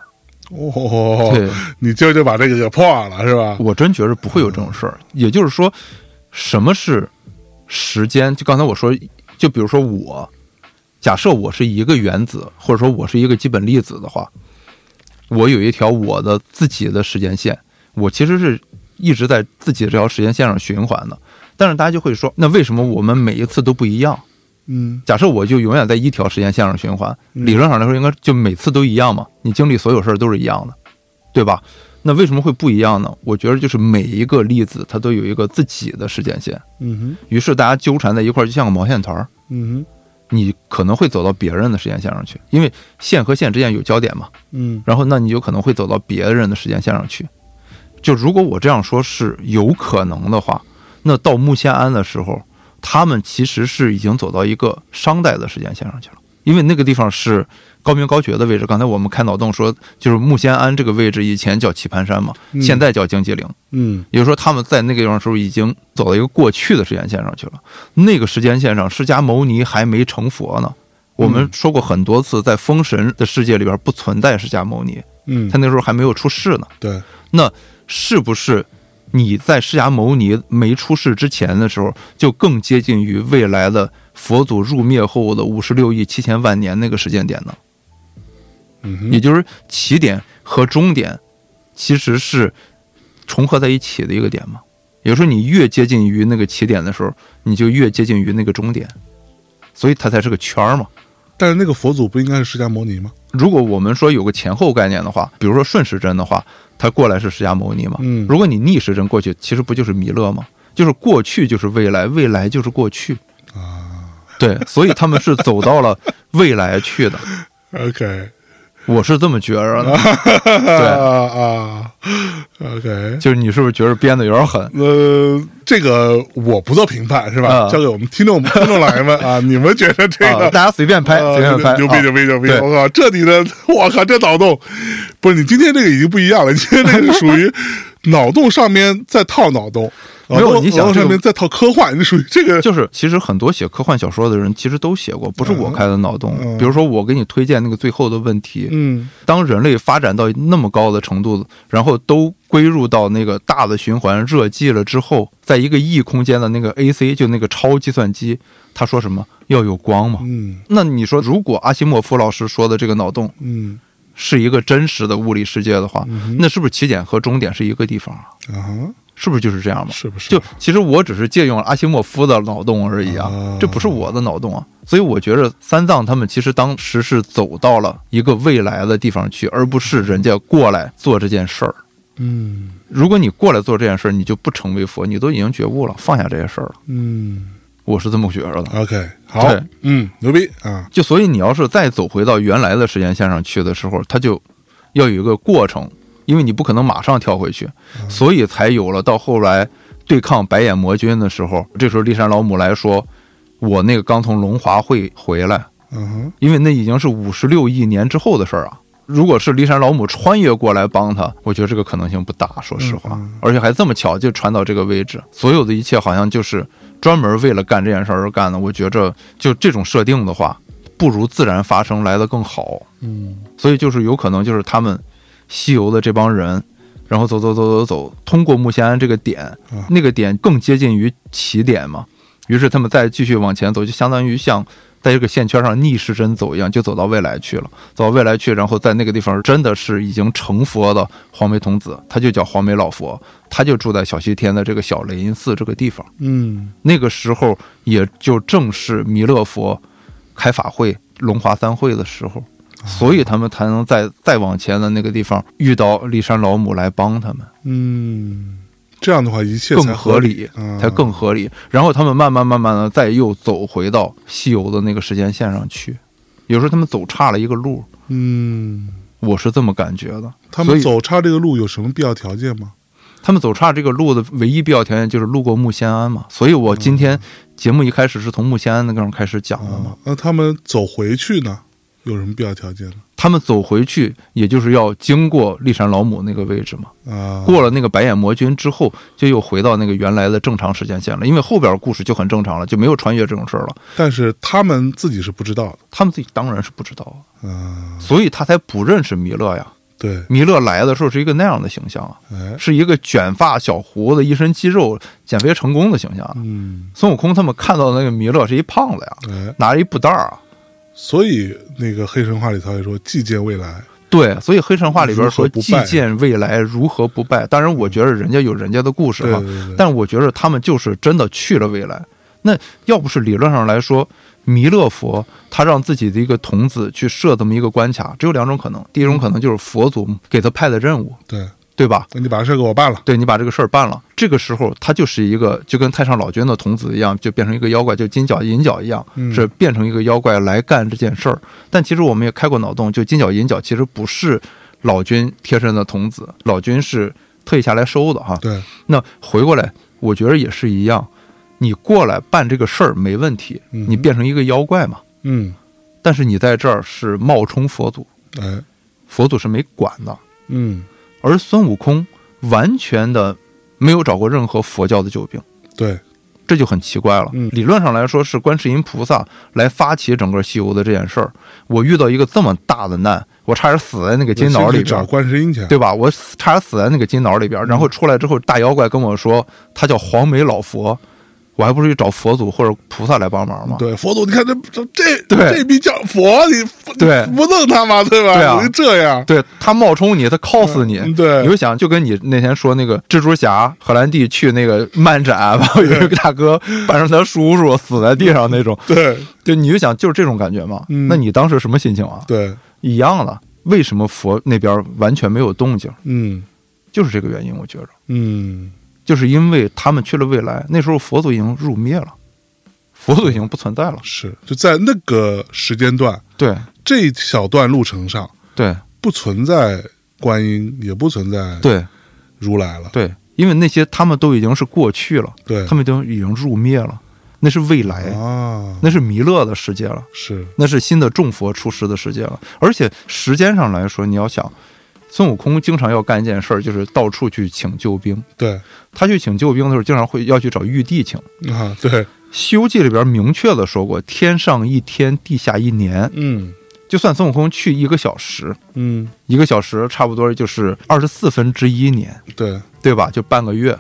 哦，对，你今儿就把这个给破了是吧？我真觉着不会有这种事儿。也就是说，什么是时间？就刚才我说，就比如说我，假设我是一个原子，或者说我是一个基本粒子的话，我有一条我的自己的时间线，我其实是一直在自己这条时间线上循环的。但是大家就会说，那为什么我们每一次都不一样？嗯假设我就永远在一条时间线上循环，嗯理论上来说应该就每次都一样嘛，你经历所有事儿都是一样的，对吧？那为什么会不一样呢？我觉得就是每一个粒子它都有一个自己的时间线，嗯哼于是大家纠缠在一块儿，就像个毛线团儿，嗯哼你可能会走到别人的时间线上去，因为线和线之间有交点嘛，嗯。然后那你有可能会走到别人的时间线上去。就如果我这样说是有可能的话，那到木仙庵的时候，他们其实是已经走到一个商代的时间线上去了，因为那个地方是高明高觉的位置。刚才我们开脑洞说，就是木仙庵这个位置以前叫棋盘山嘛，嗯现在叫荆棘岭。嗯也就是说，他们在那个地方的时候已经走到一个过去的时间线上去了。那个时间线上，释迦牟尼还没成佛呢。我们说过很多次，在封神的世界里边不存在释迦牟尼，嗯他，那时候还没有出世呢。对，那是不是你在释迦牟尼没出世之前的时候，就更接近于未来的佛祖入灭后的五十六亿七千万年那个时间点呢？嗯也就是起点和终点其实是重合在一起的一个点嘛。也就是说，你越接近于那个起点的时候，你就越接近于那个终点，所以它才是个圈儿嘛。但是那个佛祖不应该是释迦牟尼吗？如果我们说有个前后概念的话，比如说顺时针的话，他过来是释迦牟尼嘛？嗯如果你逆时针过去，其实不就是弥勒吗？就是过去就是未来，未来就是过去啊。对，所以他们是走到了未来去的，OK，我是这么觉着的。啊啊，OK，就是你是不是觉得编的有点狠？呃，这个我不做评判是吧？啊交给我们听众 听众老爷们啊，你们觉得这个啊，大家随便拍，啊随便拍，牛逼啊牛逼牛逼！我靠，这你的，我靠，这脑洞，不是你今天这个已经不一样了，你今天这个是属于脑洞上面再套脑洞，没有你想这个上面再套科幻，你属于这个就是其实很多写科幻小说的人其实都写过，不是我开的脑洞。嗯比如说我给你推荐那个最后的问题，嗯当人类发展到那么高的程度，然后都归入到那个大的循环热寂了之后，在一个异空间的那个 AC 就那个超计算机，他说什么要有光嘛？嗯那你说，如果阿西莫夫老师说的这个脑洞嗯是一个真实的物理世界的话，那是不是起点和终点是一个地方啊？是不是就是这样嘛？是不是？就其实我只是借用了阿西莫夫的脑洞而已啊哦，这不是我的脑洞啊。所以我觉得三藏他们其实当时是走到了一个未来的地方去，而不是人家过来做这件事儿。嗯如果你过来做这件事儿，你就不成为佛，你都已经觉悟了，放下这些事儿了。嗯我是这么觉着的。，OK，好，嗯，牛逼啊，就所以你要是再走回到原来的时间线上去的时候，它就要有一个过程，因为你不可能马上跳回去，所以才有了到后来对抗白眼魔君的时候，这时候骊山老母来说，我那个刚从龙华会回来，嗯哼，因为那已经是五十六亿年之后的事儿啊。如果是骊山老母穿越过来帮他，我觉得这个可能性不大，说实话，而且还这么巧就传到这个位置，所有的一切好像就是专门为了干这件事儿而干的。我觉着就这种设定的话，不如自然发生来的更好。嗯所以就是有可能就是他们西游的这帮人，然后走走走走走，通过木仙庵这个点啊，那个点更接近于起点嘛，于是他们再继续往前走，就相当于像在这个线圈上逆时针走一样，就走到未来去了，走到未来去，然后在那个地方真的是已经成佛的黄眉童子，他就叫黄眉老佛，他就住在小西天的这个小雷音寺这个地方。嗯那个时候也就正是弥勒佛开法会、龙华三会的时候，所以他们才能再再往前的那个地方遇到骊山老母来帮他们，嗯，这样的话一切更才合理，啊才更合理。然后他们慢慢慢慢的再又走回到西游的那个时间线上去，有时候他们走差了一个路，嗯，我是这么感觉的。他们走差这个路有什么必要条件吗？他们走差这个路的唯一必要条件就是路过木仙庵嘛，所以我今天节目一开始是从木仙庵那个地方开始讲的嘛。啊，那他们走回去呢，有什么必要条件呢？他们走回去，也就是要经过骊山老母那个位置嘛。啊，过了那个白眼魔君之后，就又回到那个原来的正常时间线了。因为后边故事就很正常了，就没有穿越这种事儿了。但是他们自己是不知道的，他们自己当然是不知道，啊，所以他才不认识弥勒呀。对，弥勒来的时候是一个那样的形象啊，哎，是一个卷发、小胡子、一身肌肉、减肥成功的形象啊。嗯，孙悟空他们看到的那个弥勒是一胖子呀，哎，拿着一布袋儿啊。所以那个黑神话里头也说祭见未来，对，所以黑神话里边说“既如何不败见未来，如何不败”。当然，我觉得人家有人家的故事哈，对对对，但我觉得他们就是真的去了未来。那要不是理论上来说，弥勒佛他让自己的一个童子去设这么一个关卡，只有两种可能。第一种可能就是佛祖给他派的任务，对，对吧？那你把这事给我办了，对你把这个事儿办了，这个时候他就是一个就跟太上老君的童子一样，就变成一个妖怪，就金角银角一样，嗯。是变成一个妖怪来干这件事儿。但其实我们也开过脑洞，就金角银角其实不是老君贴身的童子，老君是特意下来收的哈。对，那回过来，我觉得也是一样，你过来办这个事儿没问题，嗯。你变成一个妖怪嘛。嗯，但是你在这儿是冒充佛祖，哎，佛祖是没管的，嗯，而孙悟空完全的没有找过任何佛教的救兵，对，这就很奇怪了。嗯理论上来说是观世音菩萨来发起整个西游的这件事儿。我遇到一个这么大的难，我差点死在那个金脑里边找边，观世音去，对吧？我死差点死在那个金脑里边，然后出来之后，大妖怪跟我说他叫黄眉老佛。我还不如去找佛祖或者菩萨来帮忙吗？对，佛祖，你看这这这这逼叫佛，你对不弄他吗？对吧？对啊你这样，对他冒充你，他 cos 你，嗯对你就想就跟你那天说那个蜘蛛侠荷兰弟去那个漫展，然后有一个大哥扮成他叔叔死在地上那种，对对，你就想就是这种感觉嘛。嗯那你当时什么心情啊？对，一样的，为什么佛那边完全没有动静？嗯就是这个原因，我觉着，嗯就是因为他们去了未来，那时候佛祖已经入灭了，佛祖已经不存在了。是就在那个时间段对这一小段路程上，对不存在观音，也不存在对如来了。对，因为那些他们都已经是过去了，对，他们都已经入灭了，那是未来。啊，那是弥勒的世界了，是那是新的众佛出世的世界了。而且时间上来说，你要想，孙悟空经常要干一件事儿，就是到处去请救兵。对他去请救兵的时候，经常会要去找玉帝请。啊，对，《西游记》里边明确的说过，天上一天，地下一年。嗯就算孙悟空去一个小时，嗯，一个小时差不多就是二十四分之一年，对，对吧？就半个月。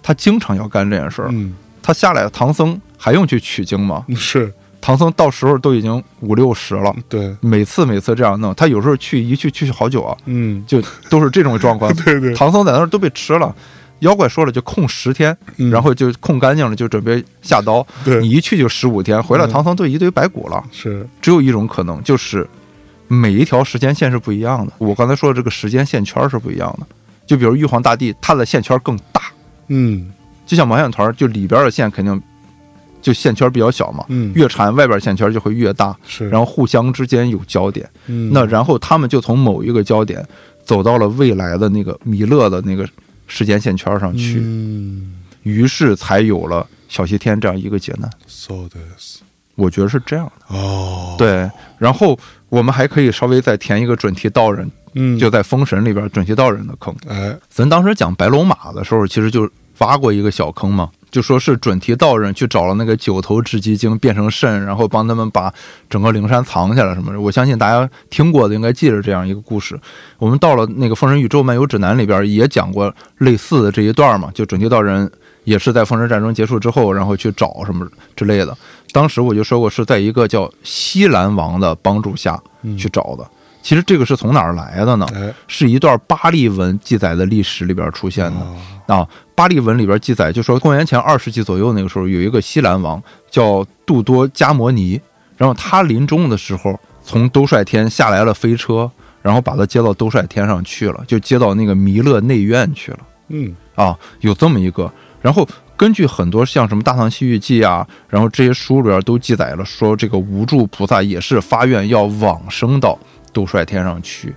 他经常要干这件事儿。嗯他下来，唐僧还用去取经吗？是，唐僧到时候都已经五六十了，对，每次每次这样弄，他有时候去一去去好久啊，嗯，就都是这种状况。对对，唐僧在那儿都被吃了，妖怪说了就空十天，嗯然后就空干净了，就准备下刀。对你一去就十五天，回来嗯唐僧都一堆白骨了。是，只有一种可能，就是每一条时间线是不一样的。我刚才说的这个时间线圈是不一样的。就比如玉皇大帝，他的线圈更大，嗯就像毛线团，就里边的线肯定就线圈比较小嘛，嗯，越缠外边线圈就会越大，是，然后互相之间有交点。嗯那然后他们就从某一个焦点走到了未来的那个弥勒的那个时间线圈上去，嗯于是才有了小西天这样一个劫难。，so this，我觉得是这样的。哦，，对，然后我们还可以稍微再填一个准提道人，嗯，就在《封神》里边准提道人的坑。哎，咱当时讲白龙马的时候，其实就挖过一个小坑嘛，就说是准提道人去找了那个九头雉鸡精变成肾，然后帮他们把整个灵山藏起来什么的。我相信大家听过的应该记着这样一个故事。我们到了那个《封神宇宙漫游指南》里边也讲过类似的这一段嘛，就准提道人也是在封神战争结束之后，然后去找什么之类的。当时我就说过是在一个叫西兰王的帮助下去找的。其实这个是从哪儿来的呢？哎，是一段巴利文记载的历史里边出现的。哦啊，巴利文里边记载，就说公元前二世纪左右那个时候，有一个西兰王叫杜多加摩尼，然后他临终的时候从兜率天下来了飞车，然后把他接到兜率天上去了，就接到那个弥勒内院去了嗯啊，有这么一个。然后根据很多像什么《大唐西域记》啊，然后这些书里边都记载了，说这个无住菩萨也是发愿要往生到兜率天上去。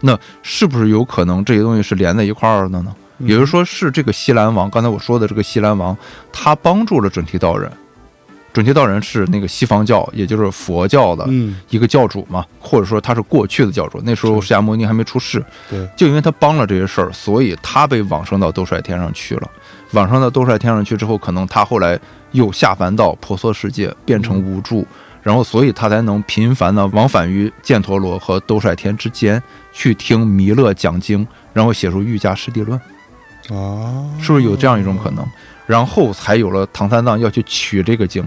那是不是有可能这些东西是连在一块儿的呢？也就是说，是这个西兰王，刚才我说的这个西兰王，他帮助了准提道人。准提道人是那个西方教，也就是佛教的嗯，一个教主嘛，或者说他是过去的教主。那时候释迦牟尼还没出世，对，就因为他帮了这些事儿，所以他被往生到兜率天上去了。往生到兜率天上去之后，可能他后来又下凡到婆娑世界，变成无住，然后所以他才能频繁的往返于犍陀罗和兜率天之间，去听弥勒讲经，然后写出《瑜伽师地论》，啊，是不是有这样一种可能？然后才有了唐三藏要去取这个经。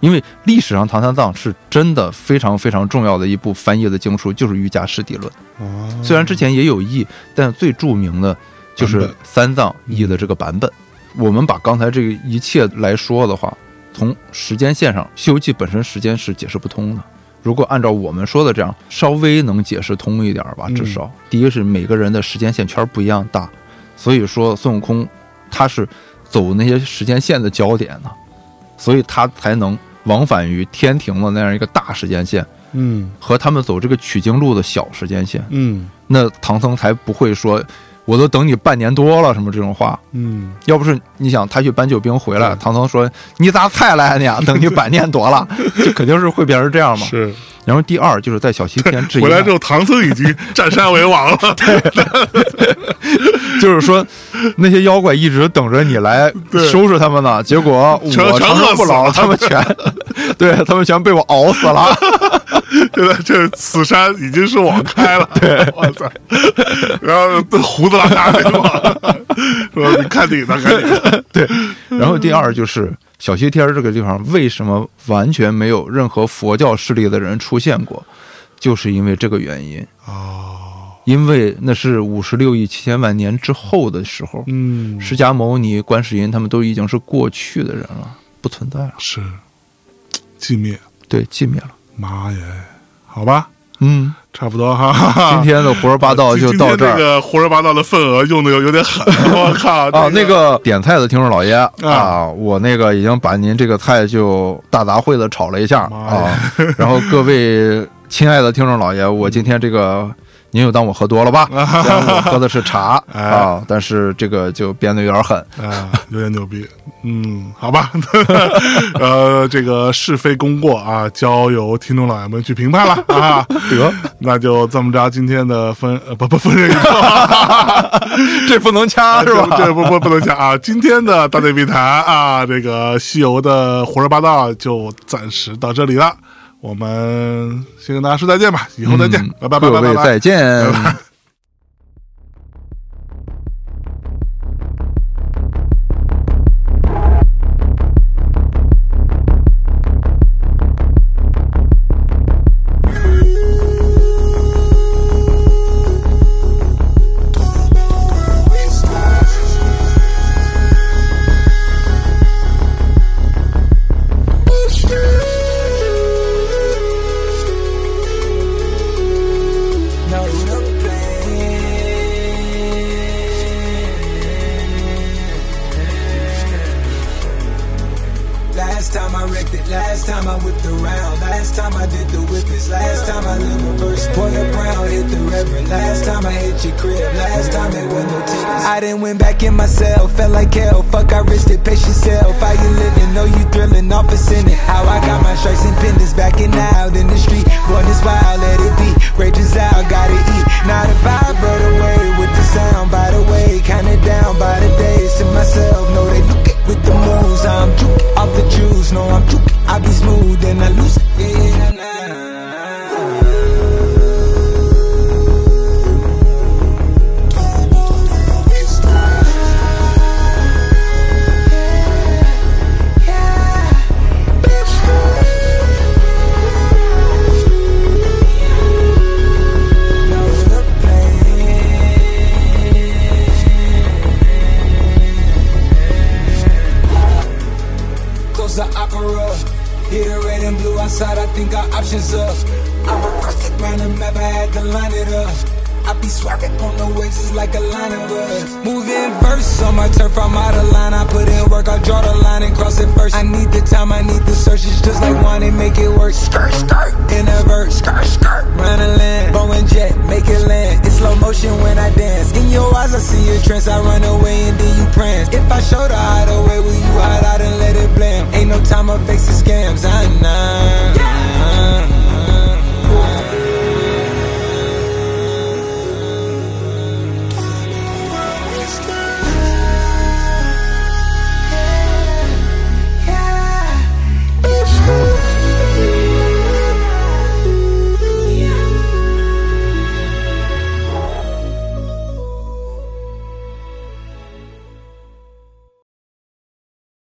因为历史上唐三藏是真的非常非常重要的一部翻译的经书，就是《瑜伽师地论》。啊，虽然之前也有译，但最著名的就是三藏译的这个版本。我们把刚才这个一切来说的话，从时间线上，《西游记》本身时间是解释不通的。如果按照我们说的这样，稍微能解释通一点吧，至少、第一是每个人的时间线圈不一样大，所以说孙悟空他是走那些时间线的焦点呢，所以他才能往返于天庭的那样一个大时间线，嗯和他们走这个取经路的小时间线。嗯那唐僧才不会说，我都等你半年多了什么这种话。嗯，要不是你想他去搬救兵回来，唐僧说你咋才来呢？等你半年多了，这肯定是会变成这样嘛。是然后第二就是在小西天质疑，回来之后，唐僧已经占山为王了，就是说那些妖怪一直等着你来收拾他们呢，结果全我长生不老，他们全 对他们全被我熬死了。现在这此山已经是网开了，对，我操！然后都胡子拉碴的嘛，说你看你的，看你的，对。然后第二就是小西天这个地方为什么完全没有任何佛教势力的人出现过，就是因为这个原因。哦，因为那是五十六亿七千万年之后的时候，嗯，释迦牟尼、观世音他们都已经是过去的人了，不存在了。是寂灭，对，寂灭了。妈耶，好吧，嗯，差不多哈。今天的胡说八道就到这儿这儿。个胡说八道的份额用的有有点狠，我靠！啊，那个点菜的听众老爷啊，我那个已经把您这个菜就大杂烩的炒了一下啊，然后各位亲爱的听众老爷，我今天这个您又当我喝多了吧？虽然我喝的是茶哎啊，但是这个就编的有点狠。啊，有点牛逼。嗯，好吧，呃，这个是非功过啊，交由听众老爷们去评判了啊。得，那就这么着，今天的分呃不不分这个，这不能掐是吧？这不不不能掐啊。今天的大内密谈啊，这个西游的胡说八道就暂时到这里了。我们先跟大家说再见吧，以后再见，拜拜拜拜拜拜。再见。拜拜